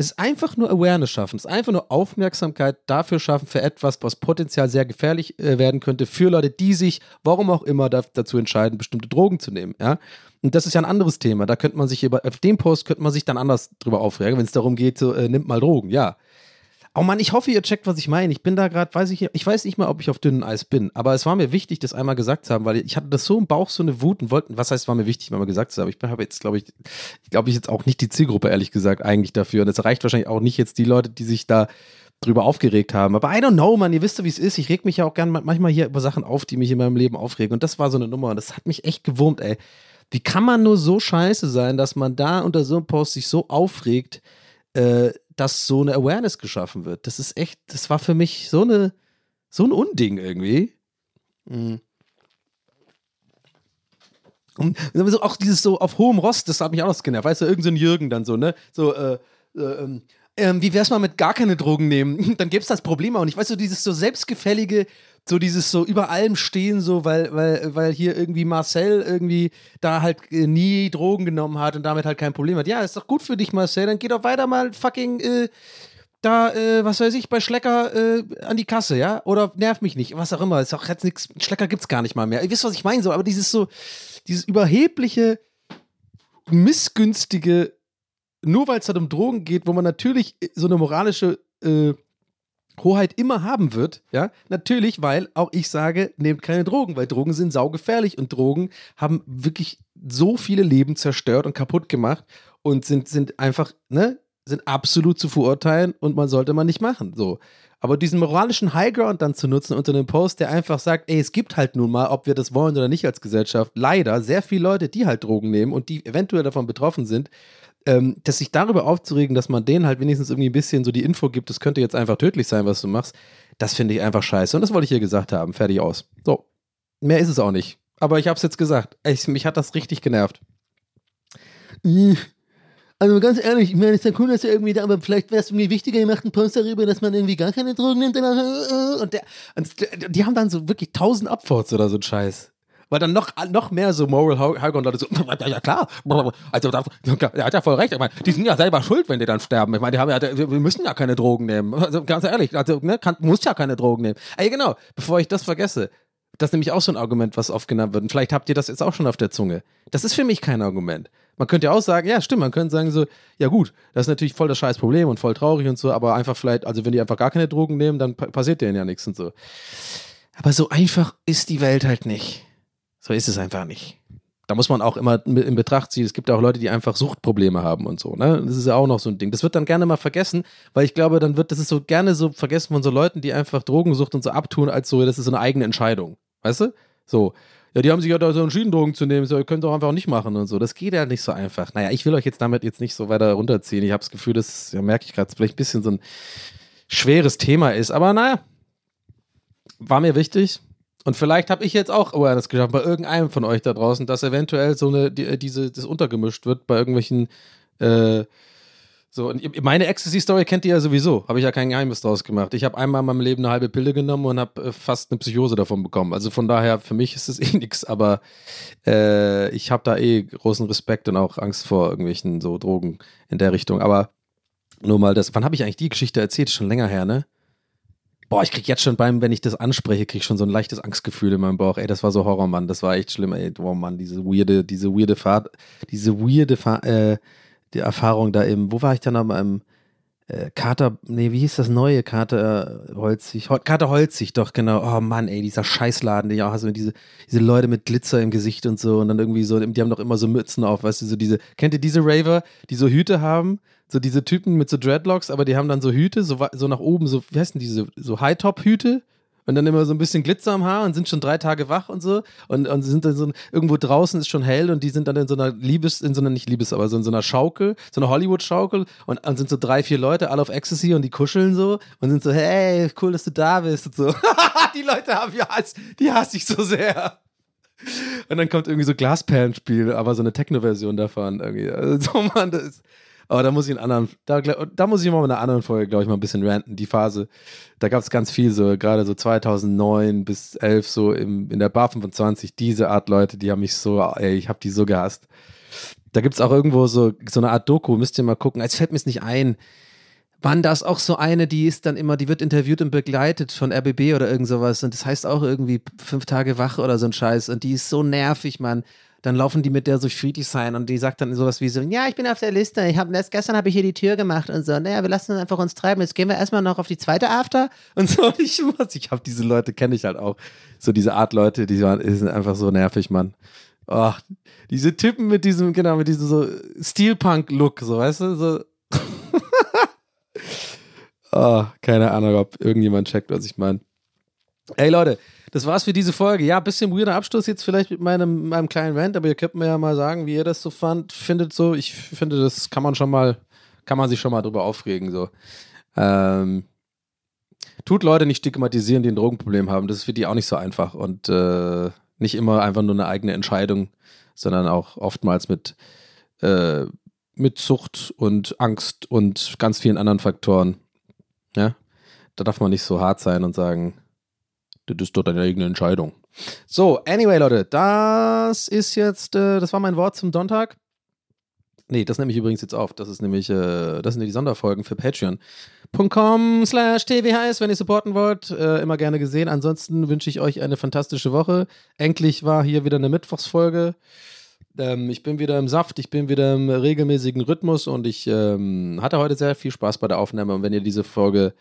ist einfach nur Awareness schaffen, es ist einfach nur Aufmerksamkeit dafür schaffen für etwas, was potenziell sehr gefährlich äh, werden könnte für Leute, die sich, warum auch immer, da, dazu entscheiden, bestimmte Drogen zu nehmen. Ja? Und das ist ja ein anderes Thema. Da könnte man sich über, auf dem Post könnte man sich dann anders drüber aufregen, wenn es darum geht, so, äh, nimmt mal Drogen, ja. Oh Mann, ich hoffe, ihr checkt, was ich meine. Ich bin da gerade, weiß ich, ich weiß nicht mal, ob ich auf dünnem Eis bin, aber es war mir wichtig, das einmal gesagt zu haben, weil ich hatte das so im Bauch, so eine Wut und wollten, was heißt, war mir wichtig, mal gesagt zu haben. Ich habe jetzt, glaube ich, ich glaube, ich jetzt auch nicht die Zielgruppe, ehrlich gesagt, eigentlich dafür. Und es reicht wahrscheinlich auch nicht jetzt die Leute, die sich da drüber aufgeregt haben. Aber I don't know, man, ihr wisst ja, wie es ist. Ich reg mich ja auch gern manchmal hier über Sachen auf, die mich in meinem Leben aufregen. Und das war so eine Nummer und das hat mich echt gewurmt, ey. Wie kann man nur so scheiße sein, dass man da unter so einem Post sich so aufregt, äh, dass so eine Awareness geschaffen wird? Das ist echt, das war für mich so eine, so ein Unding irgendwie. Mhm. Und so auch dieses so auf hohem Rost, das hat mich auch noch genervt. Weißt du, irgendein so Jürgen dann so, ne? So, äh, äh, ähm, wie wär's mal mit gar keine Drogen nehmen? Dann gäbe es das Problem auch nicht. Weißt du, dieses so selbstgefällige, so dieses so über allem stehen, so, weil, weil, weil hier irgendwie Marcel irgendwie da halt äh, nie Drogen genommen hat und damit halt kein Problem hat. Ja, ist doch gut für dich, Marcel. Dann geh doch weiter mal fucking äh, da, äh, was weiß ich, bei Schlecker äh, an die Kasse, ja? Oder nerv mich nicht, was auch immer. Ist auch jetzt nichts, Schlecker gibt's gar nicht mal mehr. Ihr wisst, was ich meine, so, aber dieses so, dieses überhebliche, missgünstige, nur weil es halt um Drogen geht, wo man natürlich so eine moralische äh, Hoheit immer haben wird, ja, natürlich, weil auch ich sage, nehmt keine Drogen, weil Drogen sind saugefährlich und Drogen haben wirklich so viele Leben zerstört und kaputt gemacht und sind, sind einfach, ne, sind absolut zu verurteilen und man sollte man nicht machen, so. Aber diesen moralischen Highground dann zu nutzen unter einem Post, der einfach sagt, ey, es gibt halt nun mal, ob wir das wollen oder nicht als Gesellschaft, leider sehr viele Leute, die halt Drogen nehmen und die eventuell davon betroffen sind, ähm, dass sich darüber aufzuregen, dass man denen halt wenigstens irgendwie ein bisschen so die Info gibt, das könnte jetzt einfach tödlich sein, was du machst, das finde ich einfach scheiße. Und das wollte ich hier gesagt haben. Fertig aus. So. Mehr ist es auch nicht. Aber ich habe es jetzt gesagt. Ich, mich hat das richtig genervt. Also ganz ehrlich, ich meine, es ist ja cool, dass er irgendwie da, aber vielleicht wäre es irgendwie wichtiger, ihr macht einen Post darüber, dass man irgendwie gar keine Drogen nimmt. Und, der, und die haben dann so wirklich tausend Upvotes oder so ein Scheiß. Weil dann noch, noch mehr so Moral High-Ground-Leute so, ja, klar, also er hat ja voll recht. Ich meine, die sind ja selber schuld, wenn die dann sterben. Ich meine, die haben ja, wir müssen ja keine Drogen nehmen. Also ganz ehrlich, also ne, kann, muss ja keine Drogen nehmen. Ey, genau, bevor ich das vergesse, das ist nämlich auch so ein Argument, was oft genannt wird. Und vielleicht habt ihr das jetzt auch schon auf der Zunge. Das ist für mich kein Argument. Man könnte ja auch sagen, ja, stimmt, man könnte sagen so, ja gut, das ist natürlich voll das scheiß Problem und voll traurig und so, aber einfach vielleicht, also wenn die einfach gar keine Drogen nehmen, dann passiert denen ja nichts und so. Aber so einfach ist die Welt halt nicht. So ist es einfach nicht. Da muss man auch immer in Betracht ziehen, es gibt auch Leute, die einfach Suchtprobleme haben und so, ne? Das ist ja auch noch so ein Ding. Das wird dann gerne mal vergessen, weil ich glaube, dann wird das ist so gerne so vergessen von so Leuten, die einfach Drogensucht und so abtun, als so, das ist so eine eigene Entscheidung. Weißt du? So ja, die haben sich ja da so entschieden, Drogen zu nehmen, so, ihr könnt doch einfach nicht machen und so. Das geht ja nicht so einfach. Naja, ich will euch jetzt damit jetzt nicht so weiter runterziehen. Ich habe das Gefühl, dass, ja, merke ich gerade, vielleicht ein bisschen so ein schweres Thema ist. Aber naja, war mir wichtig. Und vielleicht habe ich jetzt auch Awareness geschafft bei irgendeinem von euch da draußen, dass eventuell so eine, die, diese, das untergemischt wird bei irgendwelchen äh, so, und meine Ecstasy-Story kennt ihr ja sowieso. Habe ich ja kein Geheimnis draus gemacht. Ich habe einmal in meinem Leben eine halbe Pille genommen und habe äh, fast eine Psychose davon bekommen. Also von daher, für mich ist es eh nichts, aber äh, ich habe da eh großen Respekt und auch Angst vor irgendwelchen so Drogen in der Richtung. Aber nur mal das. Wann habe ich eigentlich die Geschichte erzählt? Schon länger her, ne? Boah, ich krieg jetzt schon beim, wenn ich das anspreche, krieg ich schon so ein leichtes Angstgefühl in meinem Bauch. Ey, das war so Horror, Mann. Das war echt schlimm, ey. Oh Mann, diese weirde, diese weirde Fahrt, diese weirde Fahrt, äh, die Erfahrung da eben, wo war ich dann am einem äh, Kater, nee, wie hieß das neue? Kater äh, Holzig, Kater Holzig, doch, genau. Oh Mann, ey, dieser Scheißladen, den ich auch hasse, diese, diese Leute mit Glitzer im Gesicht und so und dann irgendwie so, die haben doch immer so Mützen auf, weißt du, so diese, kennt ihr diese Raver, die so Hüte haben? So diese Typen mit so Dreadlocks, aber die haben dann so Hüte, so, so nach oben, so, wie heißen diese, so High-Top-Hüte? Und dann immer so ein bisschen Glitzer am Haar und sind schon drei Tage wach und so und, und sind dann so irgendwo draußen ist schon hell und die sind dann in so einer Liebes, in so einer nicht Liebes, aber so in so einer Schaukel, so einer Hollywood-Schaukel und dann sind so drei, vier Leute alle auf Ecstasy und die kuscheln so und sind so, hey, cool, dass du da bist und so. die Leute haben ja, die hasse ich so sehr. Und dann kommt irgendwie so Glasperlenspiel, aber so eine Techno-Version davon irgendwie. Also, so, man, das ist, aber da muss ich in anderen, da, da muss ich mal in einer anderen Folge, glaube ich, mal ein bisschen ranten. Die Phase, da gab es ganz viel so, gerade so 2009 bis 11 so im, in der Bar 25, diese Art Leute, die haben mich so, ey, ich habe die so gehasst. Da gibt es auch irgendwo so, so eine Art Doku, müsst ihr mal gucken. Es fällt mir nicht ein. Wann das auch so eine, die ist dann immer, die wird interviewt und begleitet von RBB oder irgend sowas und das heißt auch irgendwie fünf Tage wach oder so ein Scheiß und die ist so nervig, Mann dann laufen die mit der so friedlich sein und die sagt dann sowas wie so, ja, ich bin auf der Liste, ich habe erst gestern habe ich hier die Tür gemacht und so, naja, wir lassen einfach uns treiben, jetzt gehen wir erstmal noch auf die zweite After und so. Ich, ich habe diese Leute, kenne ich halt auch, so diese Art Leute, die sind einfach so nervig, Mann. Ach, diese Typen mit diesem, genau, mit diesem so Steelpunk-Look, so, weißt du, so. Oh, keine Ahnung, ob irgendjemand checkt, was ich meine. Ey Leute, das war's für diese Folge. Ja, bisschen weirder Abschluss jetzt vielleicht mit meinem, meinem kleinen Rant, aber ihr könnt mir ja mal sagen, wie ihr das so fand, findet so. Ich finde, das kann man schon mal, kann man sich schon mal drüber aufregen. So. Ähm, tut Leute nicht stigmatisieren, die ein Drogenproblem haben. Das ist für die auch nicht so einfach und äh, nicht immer einfach nur eine eigene Entscheidung, sondern auch oftmals mit, äh, mit Sucht und Angst und ganz vielen anderen Faktoren. Ja, da darf man nicht so hart sein und sagen, das ist doch deine eigene Entscheidung. So, anyway, Leute, das ist jetzt, äh, das war mein Wort zum Sonntag. Nee, das nehme ich übrigens jetzt auf. Das ist nämlich, äh, das sind die Sonderfolgen für Patreon.com slash tvhs, wenn ihr supporten wollt. Äh, immer gerne gesehen. Ansonsten wünsche ich euch eine fantastische Woche. Endlich war hier wieder eine Mittwochsfolge. Ähm, ich bin wieder im Saft, ich bin wieder im regelmäßigen Rhythmus und ich ähm, hatte heute sehr viel Spaß bei der Aufnahme. Und wenn ihr diese Folge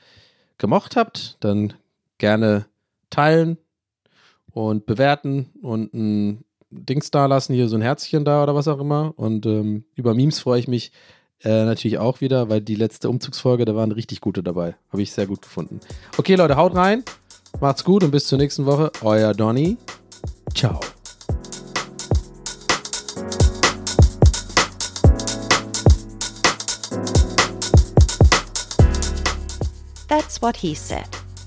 gemocht habt, dann gerne teilen und bewerten und ein Dings da lassen, hier so ein Herzchen da oder was auch immer. Und ähm, über Memes freue ich mich äh, natürlich auch wieder, weil die letzte Umzugsfolge, da waren richtig gute dabei. Habe ich sehr gut gefunden. Okay, Leute, haut rein. Macht's gut und bis zur nächsten Woche. Euer Donny. Ciao. That's what he said.